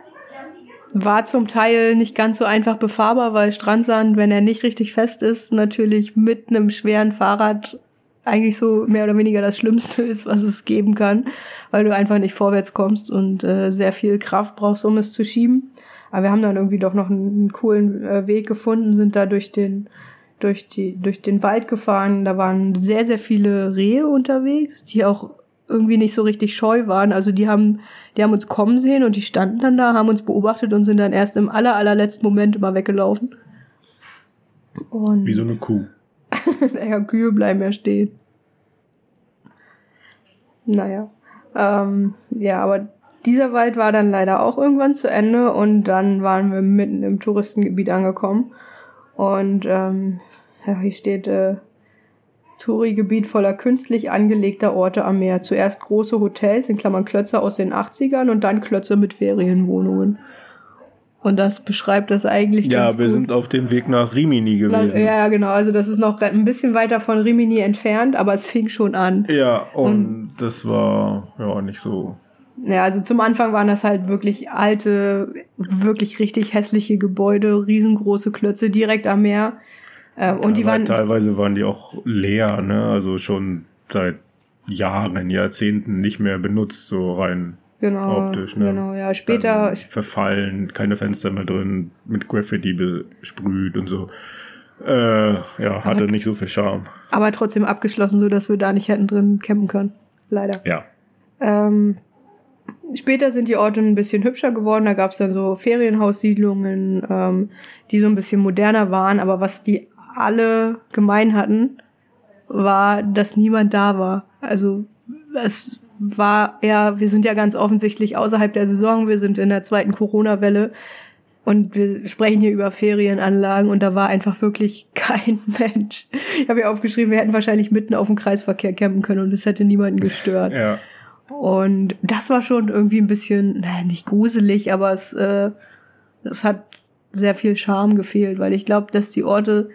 Speaker 2: War zum Teil nicht ganz so einfach befahrbar, weil Strandsand, wenn er nicht richtig fest ist, natürlich mit einem schweren Fahrrad eigentlich so mehr oder weniger das Schlimmste ist, was es geben kann, weil du einfach nicht vorwärts kommst und äh, sehr viel Kraft brauchst, um es zu schieben. Aber wir haben dann irgendwie doch noch einen, einen coolen äh, Weg gefunden, sind da durch den durch die durch den Wald gefahren. Da waren sehr sehr viele Rehe unterwegs, die auch irgendwie nicht so richtig scheu waren. Also die haben die haben uns kommen sehen und die standen dann da, haben uns beobachtet und sind dann erst im aller allerletzten Moment immer weggelaufen.
Speaker 1: Und Wie so eine Kuh. (laughs)
Speaker 2: naja, Kühe bleiben ja stehen. Naja. Ähm, ja, aber dieser Wald war dann leider auch irgendwann zu Ende und dann waren wir mitten im Touristengebiet angekommen. Und ähm, ja, hier steht äh, Touri-Gebiet voller künstlich angelegter Orte am Meer. Zuerst große Hotels, in Klammern Klötze aus den 80ern und dann Klötze mit Ferienwohnungen. Und das beschreibt das eigentlich.
Speaker 1: Ja, wir gut. sind auf dem Weg nach Rimini gewesen.
Speaker 2: Ja, genau. Also das ist noch ein bisschen weiter von Rimini entfernt, aber es fing schon an.
Speaker 1: Ja, und, und das war ja nicht so.
Speaker 2: Ja, also zum Anfang waren das halt wirklich alte, wirklich richtig hässliche Gebäude, riesengroße Klötze direkt am Meer.
Speaker 1: Äh, und die waren teilweise waren die auch leer, ne? Also schon seit Jahren, Jahrzehnten nicht mehr benutzt, so rein
Speaker 2: Genau, optisch, ne? Genau, ja. Später. Dann
Speaker 1: verfallen, keine Fenster mehr drin, mit Graffiti besprüht und so. Äh, ja, hatte aber, nicht so viel Charme.
Speaker 2: Aber trotzdem abgeschlossen, so dass wir da nicht hätten drin campen können. Leider.
Speaker 1: Ja.
Speaker 2: Ähm, später sind die Orte ein bisschen hübscher geworden. Da gab es dann so Ferienhaussiedlungen, ähm, die so ein bisschen moderner waren. Aber was die alle gemein hatten, war, dass niemand da war. Also es war ja, wir sind ja ganz offensichtlich außerhalb der Saison, wir sind in der zweiten Corona-Welle und wir sprechen hier über Ferienanlagen und da war einfach wirklich (laughs) kein Mensch. Ich habe ja aufgeschrieben, wir hätten wahrscheinlich mitten auf dem Kreisverkehr campen können und es hätte niemanden gestört.
Speaker 1: Ja.
Speaker 2: Und das war schon irgendwie ein bisschen, naja, nicht gruselig, aber es, äh, es hat sehr viel Charme gefehlt, weil ich glaube, dass die Orte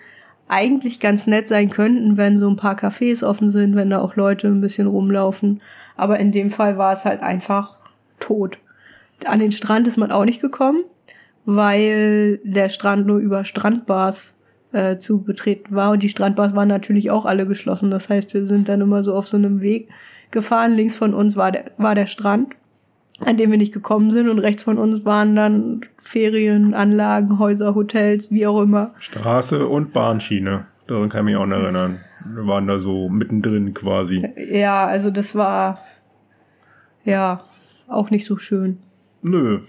Speaker 2: eigentlich ganz nett sein könnten, wenn so ein paar Cafés offen sind, wenn da auch Leute ein bisschen rumlaufen. Aber in dem Fall war es halt einfach tot. An den Strand ist man auch nicht gekommen, weil der Strand nur über Strandbars äh, zu betreten war. Und die Strandbars waren natürlich auch alle geschlossen. Das heißt, wir sind dann immer so auf so einem Weg gefahren. Links von uns war der, war der Strand. an dem wir nicht gekommen sind und rechts von uns waren dann Ferienanlagen, Häuser, Hotels, wie auch immer.
Speaker 1: Straße und Bahnschiene. Daran kann ich mich auch noch erinnern. Wir waren da so mittendrin quasi.
Speaker 2: Ja, also das war ja auch nicht so schön.
Speaker 1: Nö.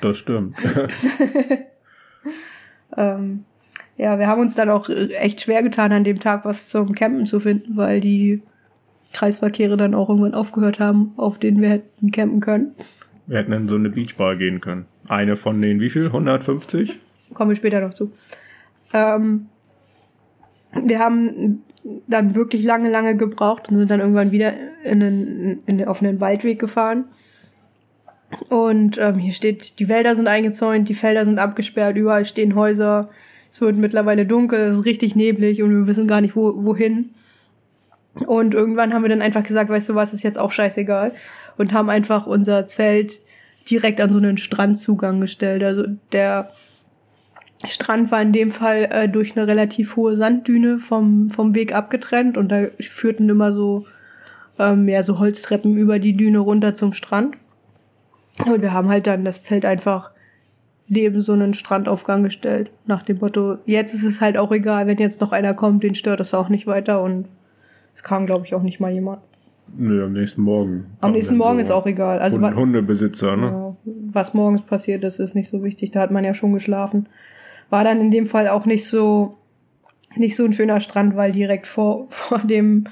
Speaker 1: Das stimmt. (laughs)
Speaker 2: ähm, ja, wir haben uns dann auch echt schwer getan, an dem Tag was zum Campen zu finden, weil die Kreisverkehre dann auch irgendwann aufgehört haben, auf denen wir hätten campen können.
Speaker 1: Wir hätten in so eine Beachbar gehen können. Eine von den wie viel? 150?
Speaker 2: Kommen wir später noch zu. Ähm, wir haben dann wirklich lange, lange gebraucht und sind dann irgendwann wieder in einen, in den offenen Waldweg gefahren. Und ähm, hier steht, die Wälder sind eingezäunt, die Felder sind abgesperrt, überall stehen Häuser. Es wird mittlerweile dunkel, es ist richtig neblig und wir wissen gar nicht, wo, wohin. Und irgendwann haben wir dann einfach gesagt, weißt du was, ist jetzt auch scheißegal. Und haben einfach unser Zelt direkt an so einen Strandzugang gestellt. Also der Strand war in dem Fall äh, durch eine relativ hohe Sanddüne vom, vom Weg abgetrennt und da führten immer so, ähm, ja, so Holztreppen über die Düne runter zum Strand. Und wir haben halt dann das Zelt einfach neben so einen Strandaufgang gestellt. Nach dem Motto, jetzt ist es halt auch egal, wenn jetzt noch einer kommt, den stört das auch nicht weiter und es kam, glaube ich, auch nicht mal jemand.
Speaker 1: Nö, am nächsten Morgen.
Speaker 2: Am nächsten Morgen so ist auch egal. Also
Speaker 1: Hund, Hundebesitzer, ne?
Speaker 2: Was morgens passiert ist, ist nicht so wichtig. Da hat man ja schon geschlafen. War dann in dem Fall auch nicht so nicht so ein schöner Strand, weil direkt vor (laughs) vor dem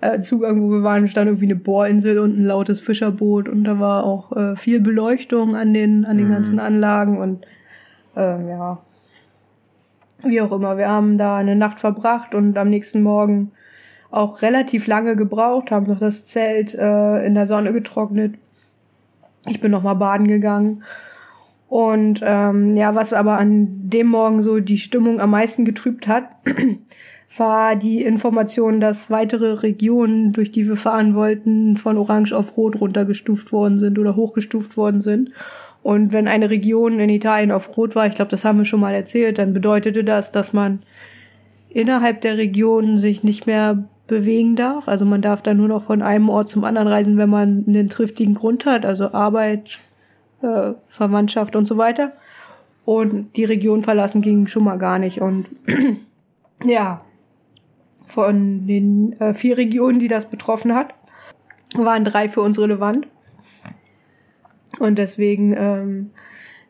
Speaker 2: äh, Zugang, wo wir waren, stand irgendwie eine Bohrinsel und ein lautes Fischerboot und da war auch äh, viel Beleuchtung an den an den mhm. ganzen Anlagen und ähm, ja wie auch immer. Wir haben da eine Nacht verbracht und am nächsten Morgen auch relativ lange gebraucht, haben noch das Zelt äh, in der Sonne getrocknet. Ich bin noch mal baden gegangen. Und ähm, ja, was aber an dem Morgen so die Stimmung am meisten getrübt hat, (clears throat) war die Information, dass weitere Regionen, durch die wir fahren wollten, von Orange auf Rot runtergestuft worden sind oder hochgestuft worden sind. Und wenn eine Region in Italien auf Rot war, ich glaube, das haben wir schon mal erzählt, dann bedeutete das, dass man innerhalb der Region sich nicht mehr bewegen darf. Also man darf dann nur noch von einem Ort zum anderen reisen, wenn man einen triftigen Grund hat, also Arbeit, äh, Verwandtschaft und so weiter. Und die Region verlassen ging schon mal gar nicht. Und (clears throat) ja, von den äh, vier Regionen, die das betroffen hat, waren drei für uns relevant. Und deswegen, ähm,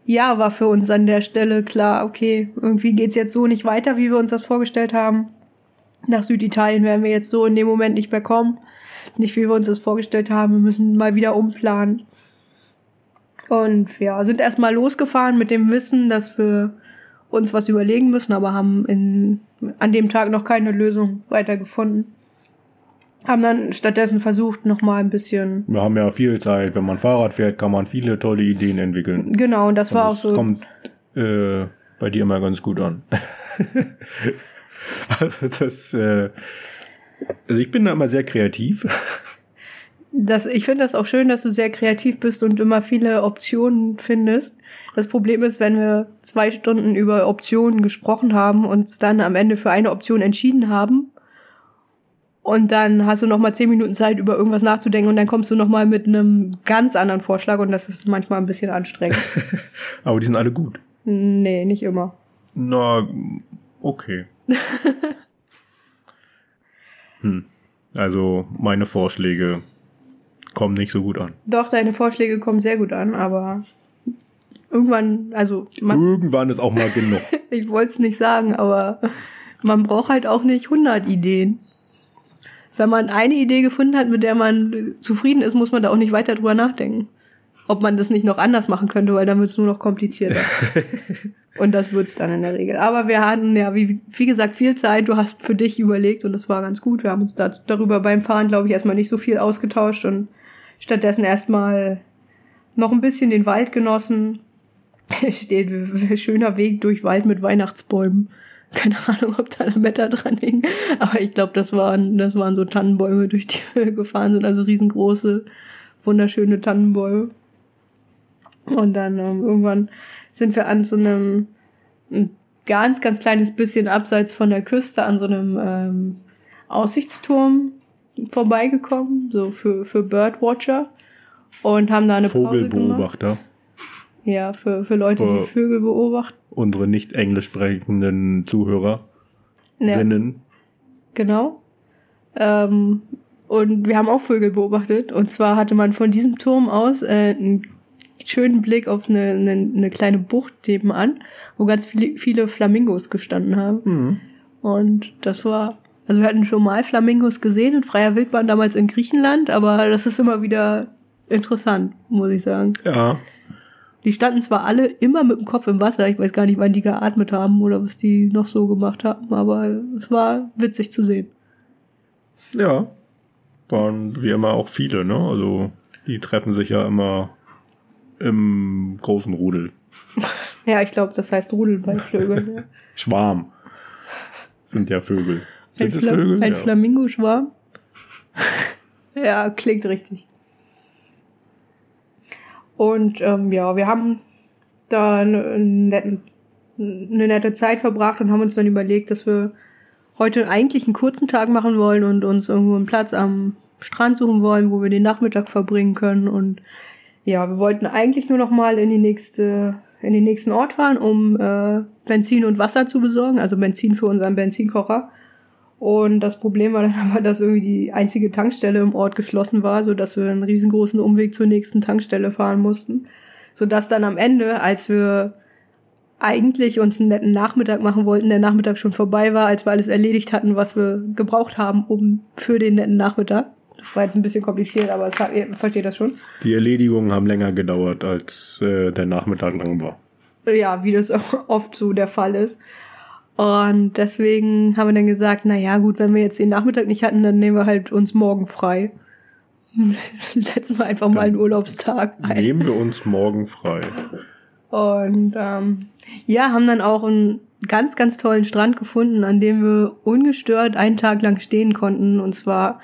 Speaker 2: ja, war für uns an der Stelle klar, okay, irgendwie geht's jetzt so nicht weiter, wie wir uns das vorgestellt haben nach Süditalien werden wir jetzt so in dem Moment nicht mehr kommen. Nicht wie wir uns das vorgestellt haben. Wir müssen mal wieder umplanen. Und ja, sind erstmal losgefahren mit dem Wissen, dass wir uns was überlegen müssen, aber haben in, an dem Tag noch keine Lösung weiter gefunden. Haben dann stattdessen versucht, noch mal ein bisschen.
Speaker 1: Wir haben ja viel Zeit. Wenn man Fahrrad fährt, kann man viele tolle Ideen entwickeln.
Speaker 2: Genau, und das und war das auch so.
Speaker 1: kommt äh, bei dir immer ganz gut an. (laughs) (laughs) Also das, äh, also ich bin da immer sehr kreativ.
Speaker 2: Das, ich finde das auch schön, dass du sehr kreativ bist und immer viele Optionen findest. Das Problem ist, wenn wir zwei Stunden über Optionen gesprochen haben und uns dann am Ende für eine Option entschieden haben und dann hast du noch mal zehn Minuten Zeit, über irgendwas nachzudenken und dann kommst du noch mal mit einem ganz anderen Vorschlag und das ist manchmal ein bisschen anstrengend. (laughs)
Speaker 1: Aber die sind alle gut.
Speaker 2: Nee, nicht immer.
Speaker 1: Na, okay. (laughs) hm. Also meine Vorschläge kommen nicht so gut an.
Speaker 2: Doch, deine Vorschläge kommen sehr gut an, aber irgendwann, also
Speaker 1: man, irgendwann ist auch mal genug. (laughs)
Speaker 2: ich wollte es nicht sagen, aber man braucht halt auch nicht 100 Ideen. Wenn man eine Idee gefunden hat, mit der man zufrieden ist, muss man da auch nicht weiter drüber nachdenken. Ob man das nicht noch anders machen könnte, weil dann wird es nur noch komplizierter. (laughs) Und das wird's dann in der Regel. Aber wir hatten ja, wie, wie gesagt, viel Zeit. Du hast für dich überlegt und das war ganz gut. Wir haben uns da, darüber beim Fahren, glaube ich, erstmal nicht so viel ausgetauscht und stattdessen erstmal noch ein bisschen den Wald genossen. (laughs) Steht schöner Weg durch Wald mit Weihnachtsbäumen. Keine Ahnung, ob da Lametta dran hing. Aber ich glaube, das waren, das waren so Tannenbäume, durch die wir (laughs) gefahren sind. Also riesengroße, wunderschöne Tannenbäume. Und dann ähm, irgendwann sind wir an so einem ein ganz, ganz kleines bisschen abseits von der Küste an so einem ähm, Aussichtsturm vorbeigekommen, so für, für Birdwatcher. und haben da eine.
Speaker 1: Vogelbeobachter.
Speaker 2: Ja, für, für Leute, die
Speaker 1: Für-
Speaker 2: Vögel beobachten.
Speaker 1: Unsere nicht englisch sprechenden Zuhörerinnen.
Speaker 2: Ja, genau. Ähm, und wir haben auch Vögel beobachtet. Und zwar hatte man von diesem Turm aus äh, einen schönen Blick auf eine, eine, eine kleine Bucht nebenan, wo ganz viele, viele Flamingos gestanden haben.
Speaker 1: Mhm.
Speaker 2: Und das war, also wir hatten schon mal Flamingos gesehen in freier Wildbahn damals in Griechenland, aber das ist immer wieder interessant, muss ich sagen.
Speaker 1: Ja,
Speaker 2: Die standen zwar alle immer mit dem Kopf im Wasser, ich weiß gar nicht, wann die geatmet haben oder was die noch so gemacht haben, aber es war witzig zu sehen.
Speaker 1: ja. Waren wie immer auch viele, ne? Also die treffen sich ja immer im großen Rudel. (laughs)
Speaker 2: Ja, ich glaube, das heißt Rudel bei Vögeln. ja. (laughs)
Speaker 1: Schwarm. Sind ja Vögel.
Speaker 2: Ein,
Speaker 1: Sind
Speaker 2: Fla
Speaker 1: Vögel?
Speaker 2: ein
Speaker 1: ja.
Speaker 2: Flamingoschwarm. (laughs) ja, klingt richtig. Und ähm, ja, wir haben da eine, netten, eine nette Zeit verbracht und haben uns dann überlegt, dass wir heute eigentlich einen kurzen Tag machen wollen und uns irgendwo einen Platz am Strand suchen wollen, wo wir den Nachmittag verbringen können. Und ja, wir wollten eigentlich nur noch mal in die nächste, in den nächsten Ort fahren, um äh, Benzin und Wasser zu besorgen, also Benzin für unseren Benzinkocher. Und das Problem war dann (laughs) aber, dass irgendwie die einzige Tankstelle im Ort geschlossen war, so dass wir einen riesengroßen Umweg zur nächsten Tankstelle fahren mussten. Sodass dann am Ende, als wir eigentlich uns einen netten Nachmittag machen wollten, der Nachmittag schon vorbei war, als wir alles erledigt hatten, was wir gebraucht haben, um für den netten Nachmittag. Das war jetzt ein bisschen kompliziert, aber es hat, ihr versteht das schon.
Speaker 1: Die Erledigungen haben länger gedauert, als äh, der Nachmittag lang war.
Speaker 2: Ja, wie das auch oft so der Fall ist. Und deswegen haben wir dann gesagt, na ja, gut, wenn wir jetzt den Nachmittag nicht hatten, dann nehmen wir halt uns morgen frei. (laughs) Setzen wir einfach mal einen Urlaubstag ein.
Speaker 1: Nehmen wir uns morgen frei.
Speaker 2: Und ähm, ja, haben dann auch einen ganz, ganz tollen Strand gefunden, an dem wir ungestört einen Tag lang stehen konnten. Und zwar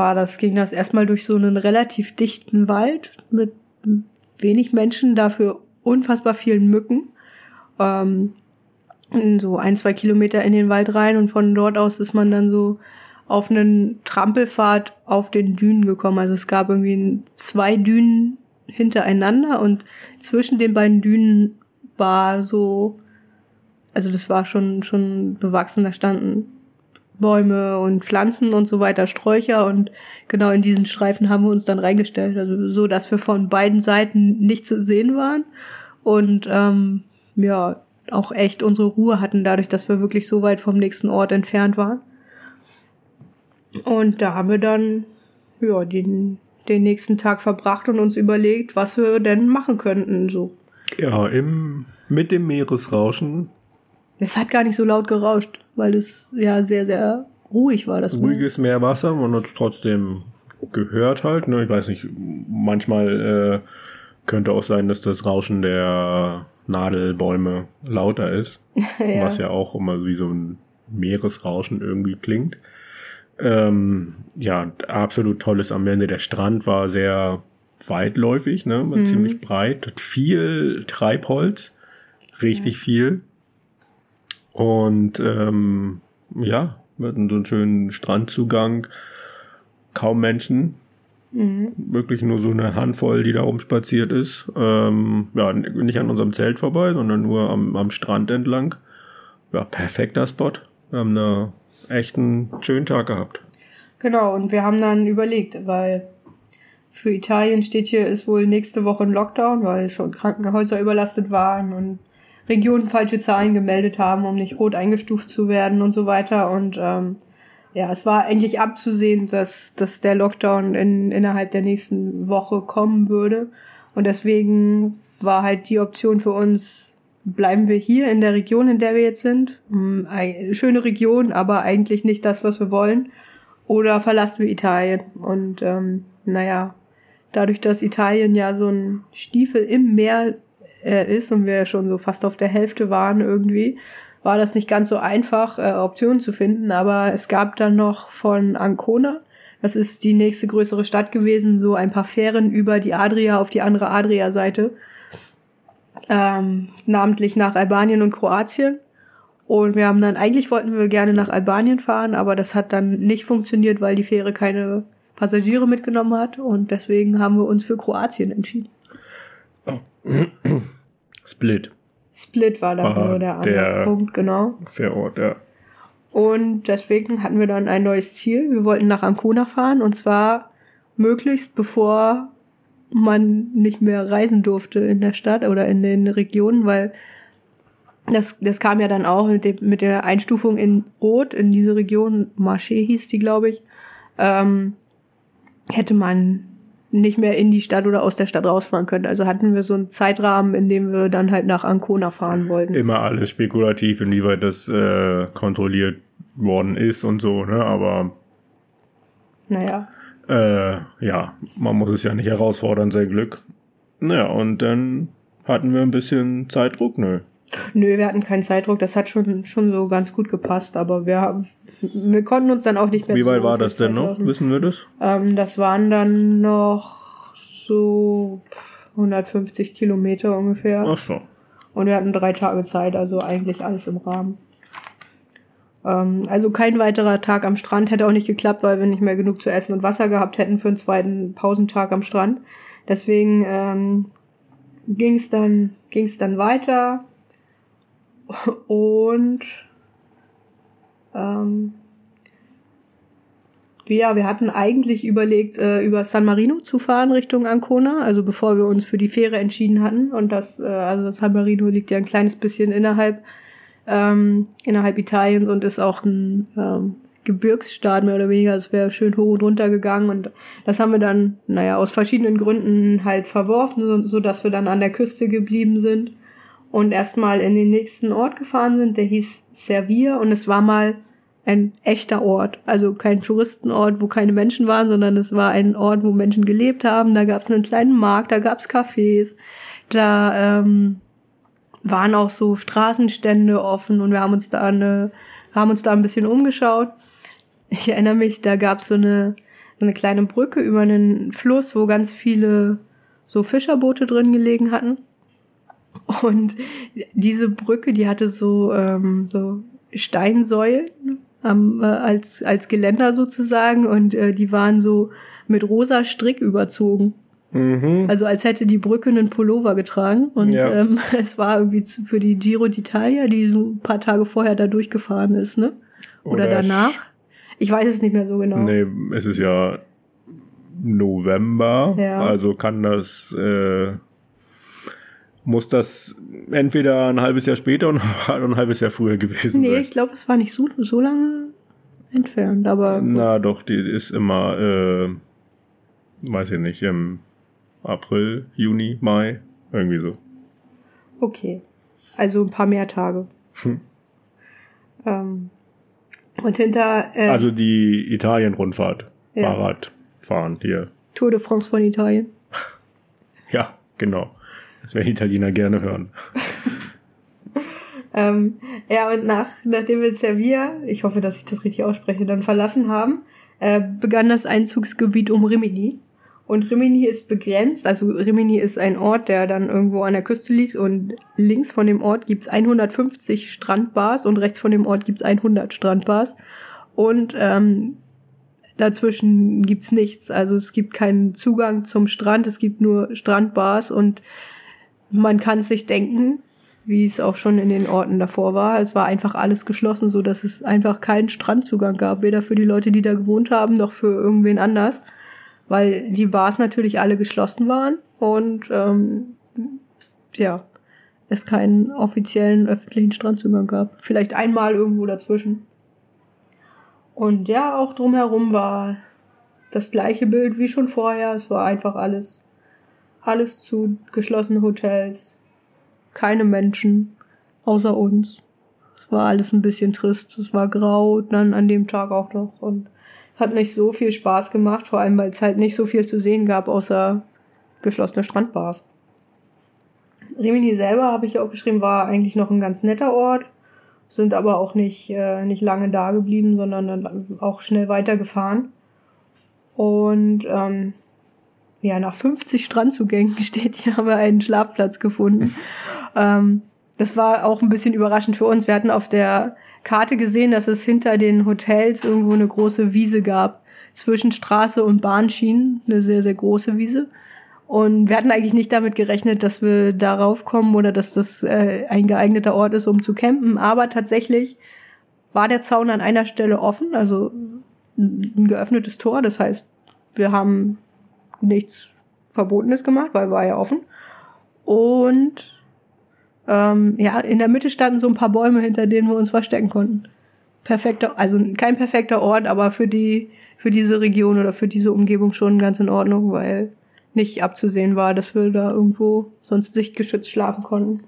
Speaker 2: war das, ging das erstmal durch so einen relativ dichten Wald mit wenig Menschen, dafür unfassbar vielen Mücken. Ähm, so ein, zwei Kilometer in den Wald rein und von dort aus ist man dann so auf einen Trampelpfad auf den Dünen gekommen. Also es gab irgendwie zwei Dünen hintereinander und zwischen den beiden Dünen war so, also das war schon, schon bewachsen, da standen Bäume und Pflanzen und so weiter, Sträucher und genau in diesen Streifen haben wir uns dann reingestellt, also so, dass wir von beiden Seiten nicht zu sehen waren und ähm, ja, auch echt unsere Ruhe hatten, dadurch, dass wir wirklich so weit vom nächsten Ort entfernt waren. Und da haben wir dann ja den, den nächsten Tag verbracht und uns überlegt, was wir denn machen könnten. So,
Speaker 1: Ja, im, mit dem Meeresrauschen.
Speaker 2: Es hat gar nicht so laut gerauscht, weil es ja sehr sehr ruhig war. Das
Speaker 1: Ruhiges Meerwasser, man hat es trotzdem gehört halt. Ne? Ich weiß nicht, manchmal äh, könnte auch sein, dass das Rauschen der Nadelbäume lauter ist. (laughs)
Speaker 2: ja.
Speaker 1: was ja auch immer wie so ein Meeresrauschen irgendwie klingt. Ähm, ja, absolut tolles am Ende. Der Strand war sehr weitläufig, ne, war
Speaker 2: Mhm.
Speaker 1: ziemlich breit, hat viel Treibholz, richtig viel. Und ähm, ja, wir hatten so einen schönen Strandzugang, kaum Menschen,
Speaker 2: Mhm.
Speaker 1: wirklich nur so eine Handvoll, die da rumspaziert ist. Ähm, ja, nicht an unserem Zelt vorbei, sondern nur am, am Strand entlang. Ja, perfekter Spot. Wir haben da echt einen schönen Tag gehabt.
Speaker 2: Genau, und wir haben dann überlegt, weil für Italien steht hier, ist wohl nächste Woche ein Lockdown, weil schon Krankenhäuser überlastet waren und Regionen falsche Zahlen gemeldet haben, um nicht rot eingestuft zu werden und so weiter. Und ähm, ja, es war eigentlich abzusehen, dass, dass der Lockdown in, innerhalb der nächsten Woche kommen würde. Und deswegen war halt die Option für uns, bleiben wir hier in der Region, in der wir jetzt sind. Hm, Eine schöne Region, aber eigentlich nicht das, was wir wollen. Oder verlassen wir Italien. Und ähm, naja, dadurch, dass Italien ja so ein Stiefel im Meer äh, ist und wir schon so fast auf der Hälfte waren irgendwie, war das nicht ganz so einfach, äh, Optionen zu finden. Aber es gab dann noch von Ancona, das ist die nächste größere Stadt gewesen, so ein paar Fähren über die Adria auf die andere Adria-Seite. Ähm, namentlich nach Albanien und Kroatien. Und wir haben dann, eigentlich wollten wir gerne nach Albanien fahren, aber das hat dann nicht funktioniert, weil die Fähre keine Passagiere mitgenommen hat und deswegen haben wir uns für Kroatien entschieden.
Speaker 1: Split.
Speaker 2: Split war dann nur der andere
Speaker 1: der-
Speaker 2: Punkt, genau.
Speaker 1: Fair Ort, ja.
Speaker 2: Und deswegen hatten wir dann ein neues Ziel. Wir wollten nach Ancona fahren und zwar möglichst bevor man nicht mehr reisen durfte in der Stadt oder in den Regionen, weil das, das kam ja dann auch mit, dem, mit der Einstufung in Rot in diese Region, Marché hieß die, glaube ich, ähm, hätte man nicht mehr in die Stadt oder aus der Stadt rausfahren können. Also hatten wir so einen Zeitrahmen, in dem wir dann halt nach Ancona fahren wollten.
Speaker 1: Immer alles spekulativ, inwieweit das äh, kontrolliert worden ist und so, ne? Aber
Speaker 2: Naja,
Speaker 1: äh, ja, man muss es ja nicht herausfordern, sein Glück. Naja, und dann hatten wir ein bisschen Zeitdruck, nö.
Speaker 2: Nö, wir hatten keinen Zeitdruck, das hat schon, schon so ganz gut gepasst, aber wir, haben- wir konnten uns dann auch nicht mehr
Speaker 1: Wie weit war das denn noch?
Speaker 2: lassen.
Speaker 1: Wissen wir das?
Speaker 2: Ähm, das waren dann noch so 150 Kilometer ungefähr.
Speaker 1: Ach so.
Speaker 2: Und wir hatten drei Tage Zeit, also eigentlich alles im Rahmen. Ähm, also kein weiterer Tag am Strand hätte auch nicht geklappt, weil wir nicht mehr genug zu essen und Wasser gehabt hätten für einen zweiten Pausentag am Strand. Deswegen ähm, ging es dann, ging's dann weiter. Und ähm, ja, wir hatten eigentlich überlegt, äh, über San Marino zu fahren Richtung Ancona, also bevor wir uns für die Fähre entschieden hatten. Und das, äh, also San Marino liegt ja ein kleines bisschen innerhalb, ähm, innerhalb Italiens und ist auch ein ähm, Gebirgsstaat mehr oder weniger. Es wäre schön hoch und runter gegangen und das haben wir dann, naja, aus verschiedenen Gründen halt verworfen, so, so dass wir dann an der Küste geblieben sind und erstmal in den nächsten Ort gefahren sind. Der hieß Servir und es war mal ein echter Ort. Also kein Touristenort, wo keine Menschen waren, sondern es war ein Ort, wo Menschen gelebt haben. Da gab es einen kleinen Markt, da gab es Cafés, da ähm, waren auch so Straßenstände offen und wir haben uns da eine, haben uns da ein bisschen umgeschaut. Ich erinnere mich, da gab es so eine, so eine kleine Brücke über einen Fluss, wo ganz viele so Fischerboote drin gelegen hatten. Und diese Brücke, die hatte so, ähm, so Steinsäulen ähm, äh, als, als Geländer sozusagen und äh, die waren so mit rosa Strick überzogen.
Speaker 1: Mhm.
Speaker 2: Also als hätte die Brücke einen Pullover getragen. Und
Speaker 1: Ja.
Speaker 2: ähm, (laughs) es war irgendwie zu, für die Giro d'Italia, die so ein paar Tage vorher da durchgefahren ist, ne? Oder,
Speaker 1: Oder
Speaker 2: danach. Ich weiß es nicht mehr so genau.
Speaker 1: Nee, es ist ja November,
Speaker 2: Ja.
Speaker 1: also kann das, äh, muss das entweder ein halbes Jahr später oder (laughs) ein halbes Jahr früher gewesen
Speaker 2: nee,
Speaker 1: sein.
Speaker 2: ich glaube, es war nicht so, so lange entfernt, aber
Speaker 1: Na doch, die ist immer, äh, weiß ich nicht, im April, Juni, Mai, irgendwie so.
Speaker 2: okay. Also ein paar mehr Tage.
Speaker 1: Hm.
Speaker 2: Ähm, und hinter äh,
Speaker 1: Also die Italien-Rundfahrt,
Speaker 2: Ja.
Speaker 1: Fahrradfahren hier.
Speaker 2: Tour de France von Italien.
Speaker 1: Ja, genau. Das werden Italiener gerne hören. (laughs)
Speaker 2: Ähm, ja, und nach, nachdem wir Servia, ich hoffe, dass ich das richtig ausspreche, dann verlassen haben, äh, begann das Einzugsgebiet um Rimini. Und Rimini ist begrenzt, also Rimini ist ein Ort, der dann irgendwo an der Küste liegt und links von dem Ort gibt's 150 Strandbars und rechts von dem Ort gibt's 100 Strandbars. Und ähm, dazwischen gibt's nichts. Also es gibt keinen Zugang zum Strand, es gibt nur Strandbars und man kann sich denken, wie es auch schon in den Orten davor war. Es war einfach alles geschlossen, so dass es einfach keinen Strandzugang gab, weder für die Leute, die da gewohnt haben, noch für irgendwen anders, weil die Bars natürlich alle geschlossen waren und ähm, ja, es keinen offiziellen öffentlichen Strandzugang gab. Vielleicht einmal irgendwo dazwischen. Und ja, auch drumherum war das gleiche Bild wie schon vorher. Es war einfach alles, alles zu geschlossene Hotels, keine Menschen außer uns. Es war alles ein bisschen trist. Es war grau, dann an dem Tag auch noch und hat nicht so viel Spaß gemacht, vor allem weil es halt nicht so viel zu sehen gab außer geschlossene Strandbars. Rimini selber habe ich auch geschrieben, war eigentlich noch ein ganz netter Ort, sind aber auch nicht äh, nicht lange da geblieben, sondern dann auch schnell weitergefahren. Und ähm, ja, nach 50 Strandzugängen (laughs) steht hier, haben wir einen Schlafplatz gefunden. ähm, das war auch ein bisschen überraschend für uns. Wir hatten auf der Karte gesehen, dass es hinter den Hotels irgendwo eine große Wiese gab zwischen Straße und Bahnschienen, eine sehr, sehr große Wiese. Und wir hatten eigentlich nicht damit gerechnet, dass wir darauf kommen oder dass das äh, ein geeigneter Ort ist, um zu campen. Aber tatsächlich war der Zaun an einer Stelle offen, also ein geöffnetes Tor. Das heißt, wir haben nichts Verbotenes gemacht, weil war ja offen. Und ähm, ja, in der Mitte standen so ein paar Bäume, hinter denen wir uns verstecken konnten. Perfekter, also kein perfekter Ort, aber für die, für diese Region oder für diese Umgebung schon ganz in Ordnung, weil nicht abzusehen war, dass wir da irgendwo sonst sichtgeschützt schlafen konnten.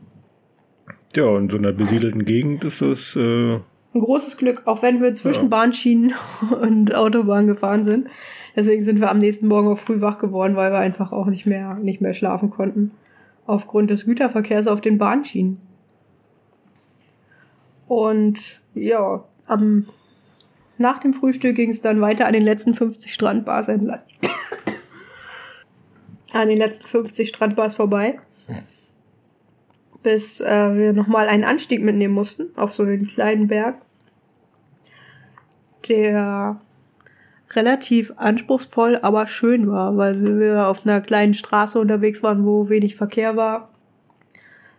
Speaker 1: Ja, in so einer besiedelten Gegend ist das äh
Speaker 2: ein großes Glück, auch wenn wir zwischen ja. Bahnschienen (laughs) und Autobahn gefahren sind. Deswegen sind wir am nächsten Morgen auch früh wach geworden, weil wir einfach auch nicht mehr, nicht mehr schlafen konnten. Aufgrund des Güterverkehrs auf den Bahnschienen. Und ja, am, nach dem Frühstück ging es dann weiter an den letzten 50 Strandbars entlang (laughs) an den letzten 50 Strandbars vorbei, bis äh, wir nochmal einen Anstieg mitnehmen mussten auf so einen kleinen Berg, der relativ anspruchsvoll, aber schön war, weil wir auf einer kleinen Straße unterwegs waren, wo wenig Verkehr war.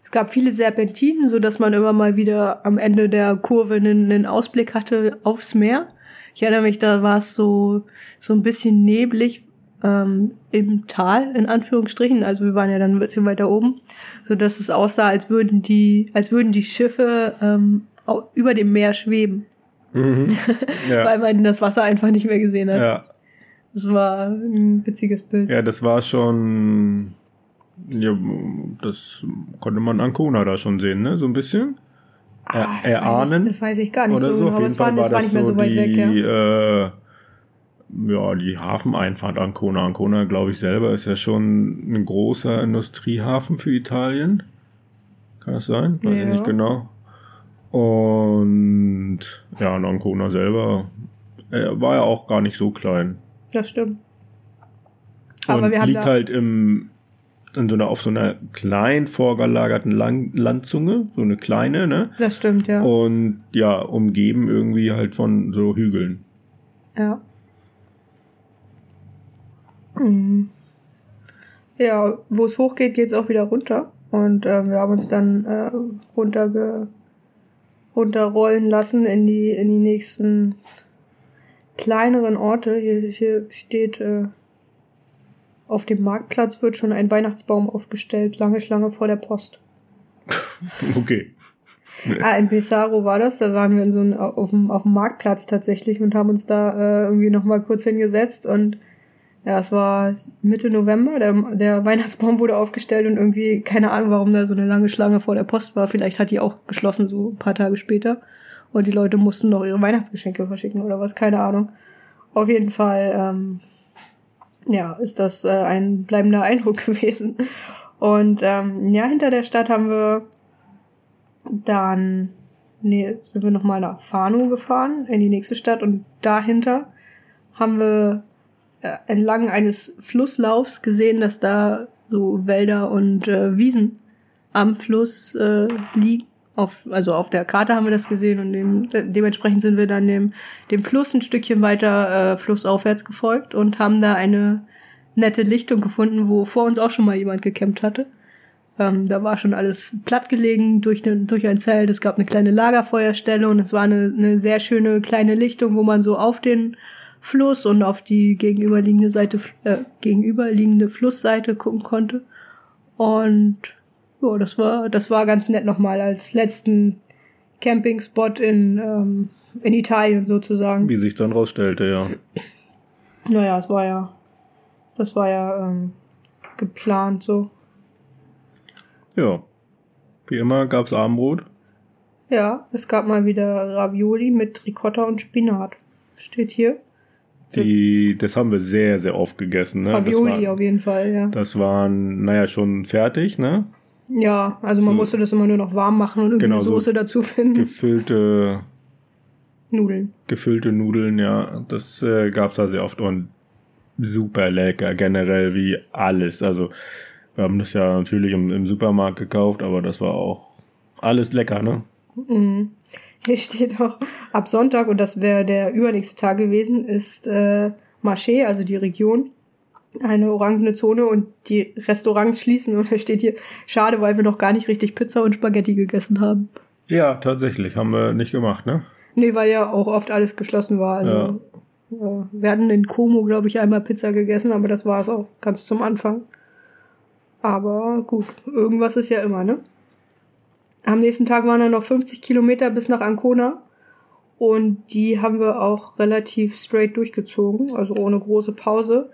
Speaker 2: Es gab viele Serpentinen, so dass man immer mal wieder am Ende der Kurve einen, einen Ausblick hatte aufs Meer. Ich erinnere mich, da war es so so ein bisschen neblig, ähm, im Tal, in Anführungsstrichen. Also wir waren ja dann ein bisschen weiter oben, so dass es aussah, als würden die, als würden die Schiffe ähm, über dem Meer schweben. Mhm. (laughs) Ja. Weil man das Wasser einfach nicht mehr gesehen hat. Ja. Das war ein witziges Bild.
Speaker 1: Ja, das war schon. Ja, das konnte man Ancona da schon sehen, ne? So ein bisschen.
Speaker 2: Ah, das erahnen. Weiß ich, das weiß ich gar nicht oder so, genau, aber es war, war, war nicht mehr so weit
Speaker 1: die,
Speaker 2: weg,
Speaker 1: ja. Äh, ja, die Hafeneinfahrt Ancona. Ancona, glaube ich, selber ist ja schon ein großer Industriehafen für Italien. Kann das sein? Weiß ja. ich nicht genau. Und ja, und Ancona selber äh, war ja auch gar nicht so klein.
Speaker 2: Das stimmt.
Speaker 1: Aber und wir haben liegt halt im, in so einer, auf so einer klein vorgelagerten Lang Landzunge, so eine kleine, ne?
Speaker 2: Das stimmt, ja.
Speaker 1: Und ja, umgeben irgendwie halt von so Hügeln.
Speaker 2: Ja. Mhm. Ja, wo es hochgeht, geht es auch wieder runter. Und äh, wir haben uns dann äh, runterge runterrollen lassen in die in die nächsten kleineren Orte. Hier, hier steht äh, auf dem Marktplatz wird schon ein Weihnachtsbaum aufgestellt, lange Schlange vor der Post. (laughs)
Speaker 1: Okay.
Speaker 2: ah, in Pesaro war das, da waren wir in so ein, auf, dem, auf dem Marktplatz tatsächlich und haben uns da äh, irgendwie nochmal kurz hingesetzt und ja, es war Mitte November, der, der Weihnachtsbaum wurde aufgestellt und irgendwie, keine Ahnung, warum da so eine lange Schlange vor der Post war. Vielleicht hat die auch geschlossen, so ein paar Tage später. Und die Leute mussten noch ihre Weihnachtsgeschenke verschicken oder was, keine Ahnung. Auf jeden Fall, ähm, ja, ist das äh, ein bleibender Eindruck (laughs) gewesen. Und ähm, ja, hinter der Stadt haben wir dann, nee, sind wir nochmal nach Fano gefahren, in die nächste Stadt und dahinter haben wir entlang eines Flusslaufs gesehen, dass da so Wälder und äh, Wiesen am Fluss äh, liegen. Auf, also auf der Karte haben wir das gesehen und dem, de dementsprechend sind wir dann dem, dem Fluss ein Stückchen weiter äh, flussaufwärts gefolgt und haben da eine nette Lichtung gefunden, wo vor uns auch schon mal jemand gekämmt hatte. Ähm, da war schon alles plattgelegen durch, ne, durch ein Zelt. Es gab eine kleine Lagerfeuerstelle und es war eine, eine sehr schöne kleine Lichtung, wo man so auf den Fluss und auf die gegenüberliegende Seite, äh, gegenüberliegende Flussseite gucken konnte. Und ja, das war, das war ganz nett nochmal als letzten Campingspot in, ähm, in Italien sozusagen.
Speaker 1: Wie sich dann rausstellte, ja.
Speaker 2: Naja, es war ja, das war ja ähm, geplant so.
Speaker 1: Ja. Wie immer gab's Abendbrot.
Speaker 2: Ja, es gab mal wieder Ravioli mit Ricotta und Spinat. Steht hier.
Speaker 1: Die, das haben wir sehr, sehr oft gegessen. Ne?
Speaker 2: Ravioli war, auf jeden Fall, ja.
Speaker 1: Das waren, naja, schon fertig, ne?
Speaker 2: Ja, also man so, musste das immer nur noch warm machen und irgendwie genau, Soße so dazu finden.
Speaker 1: Gefüllte
Speaker 2: Nudeln.
Speaker 1: Gefüllte Nudeln, ja. Das äh, gab's da sehr oft und super lecker, generell wie alles. Also wir haben das ja natürlich im, im Supermarkt gekauft, aber das war auch alles lecker, ne?
Speaker 2: Mhm. (laughs) Hier steht auch, ab Sonntag, und das wäre der übernächste Tag gewesen, ist äh, Marché, also die Region, eine orangene Zone und die Restaurants schließen und da steht hier, schade, weil wir noch gar nicht richtig Pizza und Spaghetti gegessen haben.
Speaker 1: Ja, tatsächlich, haben wir nicht gemacht, ne?
Speaker 2: Nee, weil ja auch oft alles geschlossen war. Also, ja. äh, wir hatten in Como, glaube ich, einmal Pizza gegessen, aber das war es auch ganz zum Anfang. Aber gut, irgendwas ist ja immer, ne? Am nächsten Tag waren dann noch 50 Kilometer bis nach Ancona. Und die haben wir auch relativ straight durchgezogen, also ohne große Pause.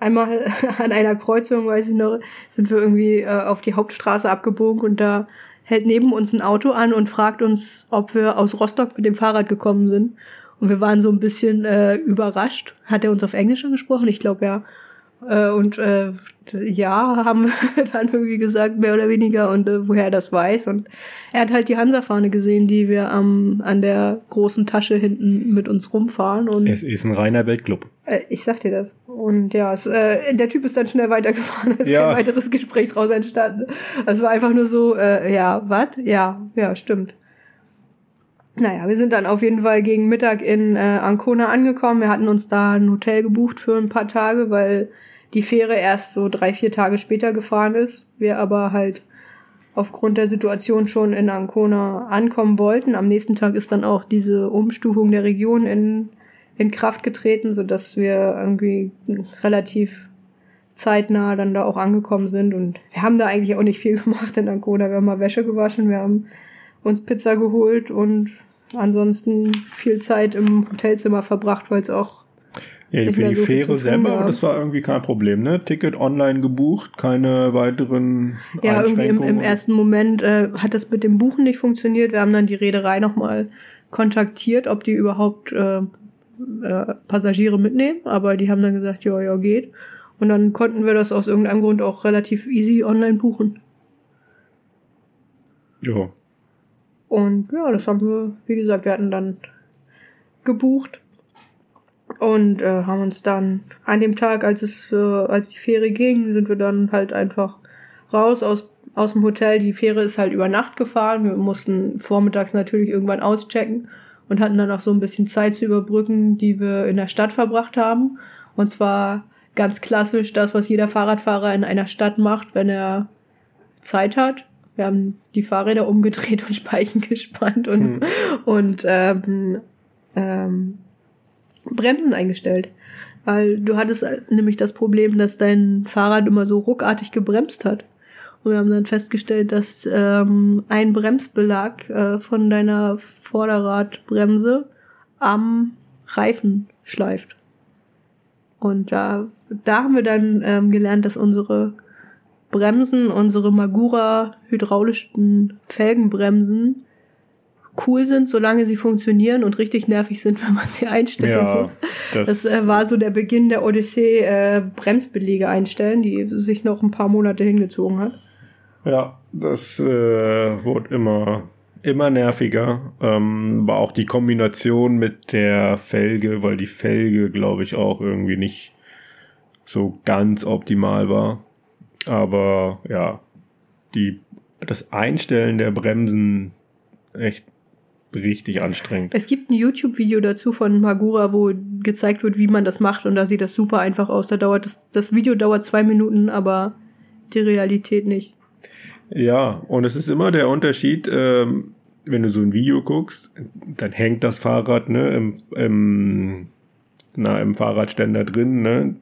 Speaker 2: Einmal (laughs) an einer Kreuzung, weiß ich noch, sind wir irgendwie äh, auf die Hauptstraße abgebogen und da hält neben uns ein Auto an und fragt uns, ob wir aus Rostock mit dem Fahrrad gekommen sind. Und wir waren so ein bisschen äh, überrascht. Hat er uns auf Englisch angesprochen? Ich glaube ja. Äh, und äh, ja, haben (laughs) wir dann irgendwie gesagt, mehr oder weniger, und äh, woher er das weiß. Und er hat halt die Hansa-Fahne gesehen, die wir ähm, an der großen Tasche hinten mit uns rumfahren. Und
Speaker 1: es ist ein reiner Weltclub.
Speaker 2: Äh, ich sag dir das. Und ja, es, äh, der Typ ist dann schnell weitergefahren. (laughs) Es ist ja. kein weiteres Gespräch draus entstanden. Es war einfach nur so, äh, ja, was? Ja, ja, stimmt. Naja, wir sind dann auf jeden Fall gegen Mittag in äh, Ancona angekommen. Wir hatten uns da ein Hotel gebucht für ein paar Tage, weil die Fähre erst so drei, vier Tage später gefahren ist. Wir aber halt aufgrund der Situation schon in Ancona ankommen wollten. Am nächsten Tag ist dann auch diese Umstufung der Region in, in Kraft getreten, so dass wir irgendwie relativ zeitnah dann da auch angekommen sind. Und wir haben da eigentlich auch nicht viel (laughs) gemacht in Ancona. Wir haben mal Wäsche gewaschen, wir haben uns Pizza geholt und ansonsten viel Zeit im Hotelzimmer verbracht, weil es auch
Speaker 1: ja, für die so Fähre selber, das war irgendwie kein Problem, ne? Ticket online gebucht, keine weiteren
Speaker 2: Ja, irgendwie im, im ersten Moment äh, hat das mit dem Buchen nicht funktioniert. Wir haben dann die Reederei nochmal kontaktiert, ob die überhaupt äh, äh, Passagiere mitnehmen, aber die haben dann gesagt, ja, ja, geht. Und dann konnten wir das aus irgendeinem Grund auch relativ easy online buchen.
Speaker 1: Ja.
Speaker 2: Und ja, das haben wir, wie gesagt, wir hatten dann gebucht und äh, haben uns dann an dem Tag, als es, äh, als die Fähre ging, sind wir dann halt einfach raus aus aus dem Hotel. Die Fähre ist halt über Nacht gefahren. Wir mussten vormittags natürlich irgendwann auschecken und hatten dann auch so ein bisschen Zeit zu überbrücken, die wir in der Stadt verbracht haben. Und zwar ganz klassisch das, was jeder Fahrradfahrer in einer Stadt macht, wenn er Zeit hat. Wir haben die Fahrräder umgedreht und (laughs) Speichen gespannt und, hm. und ähm, ähm, Bremsen eingestellt. Weil du hattest nämlich das Problem, dass dein Fahrrad immer so ruckartig gebremst hat. Und wir haben dann festgestellt, dass ähm, ein Bremsbelag äh, von deiner Vorderradbremse am Reifen schleift. Und da, da haben wir dann ähm, gelernt, dass unsere Bremsen, unsere Magura hydraulischen Felgenbremsen cool sind, solange sie funktionieren und richtig nervig sind, (laughs) wenn man sie einstellen ja, muss. Das, das äh, war so der Beginn der Odyssee, äh, Bremsbelege einstellen, die sich noch ein paar Monate hingezogen hat.
Speaker 1: Ja, das äh, wurde immer immer nerviger. Ähm, war auch die Kombination mit der Felge, weil die Felge, glaube ich, auch irgendwie nicht so ganz optimal war. Aber ja, die, das Einstellen der Bremsen echt richtig anstrengend.
Speaker 2: Es gibt ein YouTube-Video dazu von Magura, wo gezeigt wird, wie man das macht und da sieht das super einfach aus. Da dauert das, das Video dauert zwei Minuten, aber die Realität nicht.
Speaker 1: Ja, und es ist immer der Unterschied, ähm, wenn du so ein Video guckst, dann hängt das Fahrrad ne, im, im na, im Fahrradständer drin, ne?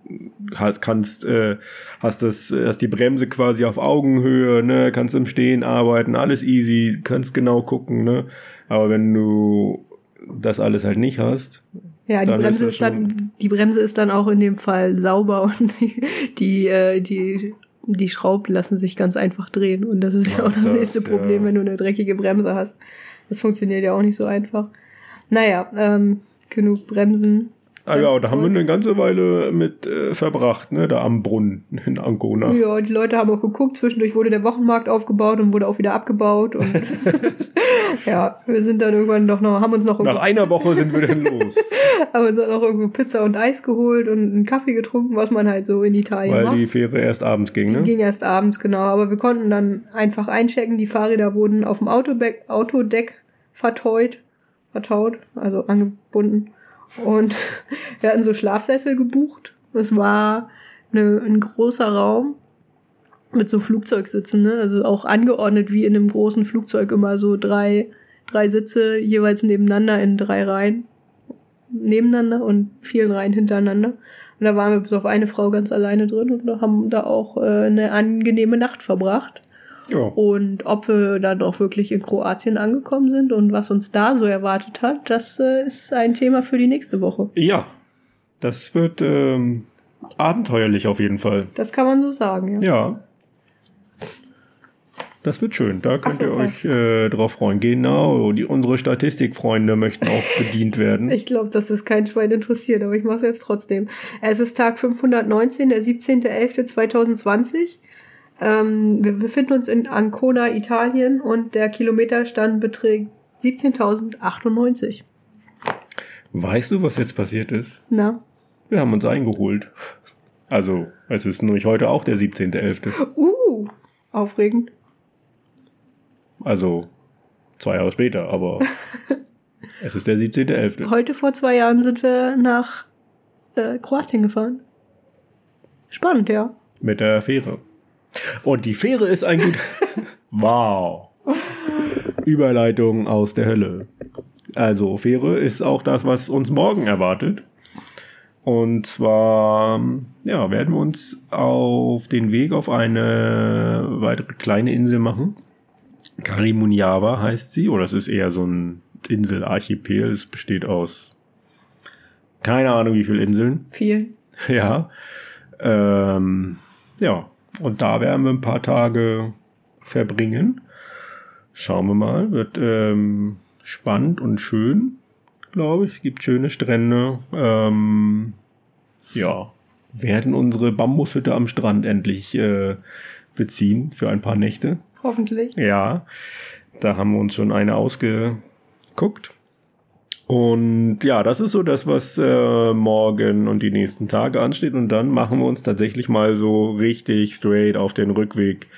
Speaker 1: Hast, kannst, äh, hast das, hast die Bremse quasi auf Augenhöhe, ne? Kannst im Stehen arbeiten, alles easy, kannst genau gucken, ne? Aber wenn du das alles halt nicht hast.
Speaker 2: Ja, die Bremse ist, ist dann, die Bremse ist dann auch in dem Fall sauber (laughs) und die, die, äh, die, die Schrauben lassen sich ganz einfach drehen. Und das ist ja, ja auch das, das nächste Problem, ja. wenn du eine dreckige Bremse hast. Das funktioniert ja auch nicht so einfach. Naja, ähm, genug Bremsen
Speaker 1: Ah ja, da haben wir eine ganze Weile mit äh, verbracht, ne, da am Brunnen in Ancona.
Speaker 2: Ja, die Leute haben auch geguckt, zwischendurch wurde der Wochenmarkt aufgebaut und wurde auch wieder abgebaut und (laughs) (laughs) ja, wir sind dann irgendwann doch noch, haben uns noch
Speaker 1: Nach einer Woche sind wir dann los. (laughs)
Speaker 2: haben uns dann auch irgendwo Pizza und Eis geholt und einen Kaffee getrunken, was man halt so in Italien
Speaker 1: Weil
Speaker 2: macht.
Speaker 1: die Fähre erst abends ging,
Speaker 2: ne? Die ging erst abends, genau, aber wir konnten dann einfach einchecken, die Fahrräder wurden auf dem Autodeck verteut, vertaut, also angebunden Und (laughs) wir hatten so Schlafsessel gebucht. Es war eine, ein großer Raum mit so Flugzeugsitzen, ne? Also auch angeordnet wie in einem großen Flugzeug immer so drei, drei Sitze jeweils nebeneinander in drei Reihen. Nebeneinander und vielen Reihen hintereinander. Und da waren wir bis auf eine Frau ganz alleine drin und haben da auch äh, eine angenehme Nacht verbracht.
Speaker 1: Ja.
Speaker 2: Und ob wir dann auch wirklich in Kroatien angekommen sind und was uns da so erwartet hat, das äh, ist ein Thema für die nächste Woche.
Speaker 1: Ja, das wird ähm, abenteuerlich auf jeden Fall.
Speaker 2: Das kann man so sagen, ja.
Speaker 1: Ja. Das wird schön. Da könnt
Speaker 2: so,
Speaker 1: ihr euch äh, drauf freuen. Genau, die, unsere Statistikfreunde möchten auch (laughs) bedient werden.
Speaker 2: Ich glaube, dass es kein Schwein interessiert, aber ich mache es jetzt trotzdem. Es ist Tag 519, der 17.11.2020. Ähm, wir befinden uns in Ancona, Italien und der Kilometerstand beträgt 17.098.
Speaker 1: Weißt du, was jetzt passiert ist?
Speaker 2: Na?
Speaker 1: Wir haben uns eingeholt. Also, es ist nämlich heute auch der 17.11.
Speaker 2: Uh, aufregend.
Speaker 1: Also, zwei Jahre später, aber (laughs) es ist der 17.11.
Speaker 2: Heute vor zwei Jahren sind wir nach äh, Kroatien gefahren. Spannend, ja.
Speaker 1: Mit der Fähre. Und die Fähre ist ein gut. (laughs) wow. Überleitung aus der Hölle. Also, Fähre ist auch das, was uns morgen erwartet. Und zwar, ja, werden wir uns auf den Weg auf eine weitere kleine Insel machen. Karimunjawa heißt sie, oder es ist eher so ein Inselarchipel. Es besteht aus keine Ahnung wie viele Inseln.
Speaker 2: Viel.
Speaker 1: Ja. Ähm, ja. Und da werden wir ein paar Tage verbringen. Schauen wir mal. Wird ähm, spannend und schön, glaube ich. Gibt schöne Strände. Ähm, ja. Werden unsere Bambushütte am Strand endlich äh, beziehen für ein paar Nächte.
Speaker 2: Hoffentlich.
Speaker 1: Ja. Da haben wir uns schon eine ausgeguckt. Und ja, das ist so das, was äh, morgen und die nächsten Tage ansteht. Und dann machen wir uns tatsächlich mal so richtig straight auf den Rückweg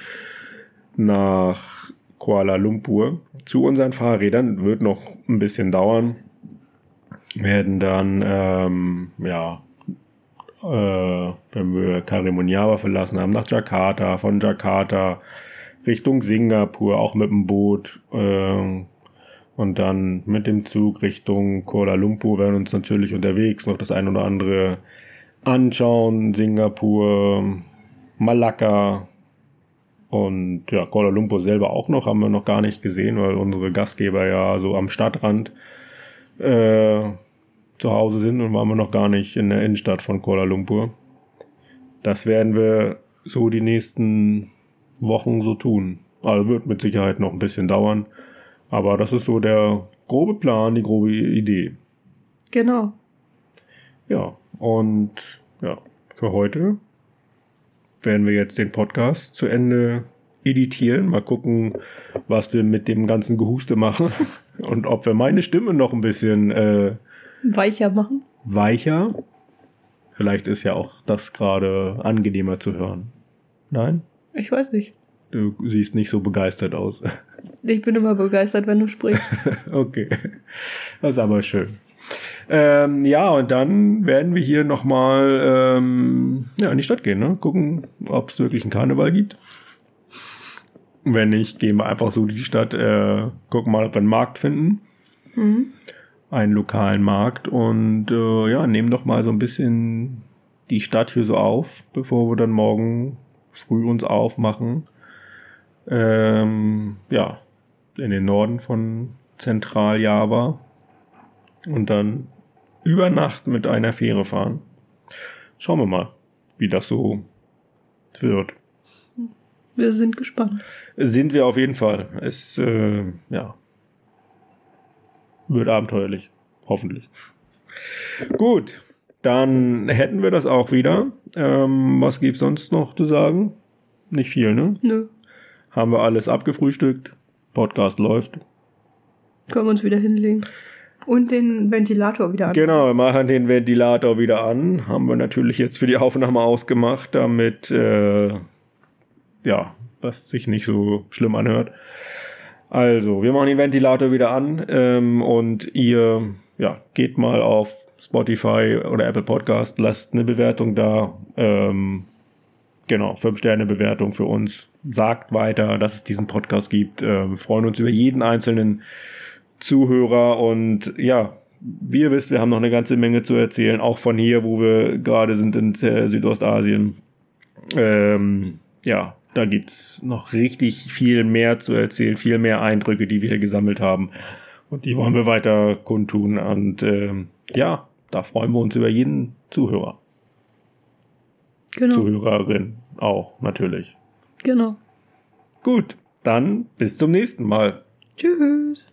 Speaker 1: nach Kuala Lumpur. Zu unseren Fahrrädern wird noch ein bisschen dauern. Werden dann, ähm, ja, äh, wenn wir Karimunjawa verlassen haben, nach Jakarta, von Jakarta Richtung Singapur, auch mit dem Boot. Äh, und dann mit dem Zug Richtung Kuala Lumpur werden uns natürlich unterwegs noch das ein oder andere anschauen. Singapur, Malakka und ja, Kuala Lumpur selber auch noch, haben wir noch gar nicht gesehen, weil unsere Gastgeber ja so am Stadtrand äh, zu Hause sind und waren wir noch gar nicht in der Innenstadt von Kuala Lumpur. Das werden wir so die nächsten Wochen so tun. Also wird mit Sicherheit noch ein bisschen dauern. Aber das ist so der grobe Plan, die grobe Idee.
Speaker 2: Genau.
Speaker 1: Ja, und ja, für heute werden wir jetzt den Podcast zu Ende editieren. Mal gucken, was wir mit dem ganzen Gehuste machen (laughs) und ob wir meine Stimme noch ein bisschen äh,
Speaker 2: Weicher machen.
Speaker 1: weicher. Vielleicht ist ja auch das gerade angenehmer zu hören. Nein?
Speaker 2: Ich weiß nicht.
Speaker 1: Du siehst nicht so begeistert aus.
Speaker 2: Ich bin immer begeistert, wenn du sprichst. (laughs)
Speaker 1: Okay, das ist aber schön. Ähm, ja, und dann werden wir hier nochmal ähm, ja, in die Stadt gehen, ne? gucken, ob es wirklich einen Karneval gibt. Wenn nicht, gehen wir einfach so in die Stadt, äh, gucken mal, ob wir einen Markt finden.
Speaker 2: Mhm.
Speaker 1: Einen lokalen Markt und äh, ja, nehmen doch mal so ein bisschen die Stadt hier so auf, bevor wir dann morgen früh uns aufmachen. Ähm, ja, in den Norden von Zentraljava und dann über Nacht mit einer Fähre fahren. Schauen wir mal, wie das so wird.
Speaker 2: Wir sind gespannt.
Speaker 1: Sind wir auf jeden Fall. Es, äh, ja, wird abenteuerlich. Hoffentlich. Gut, dann hätten wir das auch wieder. Ähm, was gibt's sonst noch zu sagen? Nicht viel, ne?
Speaker 2: Nö.
Speaker 1: Haben wir alles abgefrühstückt. Podcast läuft.
Speaker 2: Können wir uns wieder hinlegen. Und den Ventilator wieder an.
Speaker 1: Genau, wir machen den Ventilator wieder an. Haben wir natürlich jetzt für die Aufnahme ausgemacht, damit äh, ja, was sich nicht so schlimm anhört. Also, wir machen den Ventilator wieder an ähm, und ihr ja, geht mal auf Spotify oder Apple Podcast, lasst eine Bewertung da. Ähm, genau, 5-Sterne-Bewertung für uns. Sagt weiter, dass es diesen Podcast gibt. Äh, wir freuen uns über jeden einzelnen Zuhörer und ja, wie ihr wisst, wir haben noch eine ganze Menge zu erzählen, auch von hier, wo wir gerade sind in Südostasien. Ähm, ja, da gibt's noch richtig viel mehr zu erzählen, viel mehr Eindrücke, die wir hier gesammelt haben. Und die wollen wir weiter kundtun. Und ähm, ja, da freuen wir uns über jeden Zuhörer.
Speaker 2: Genau.
Speaker 1: Zuhörerin auch, natürlich.
Speaker 2: Genau.
Speaker 1: Gut, dann bis zum nächsten Mal.
Speaker 2: Tschüss.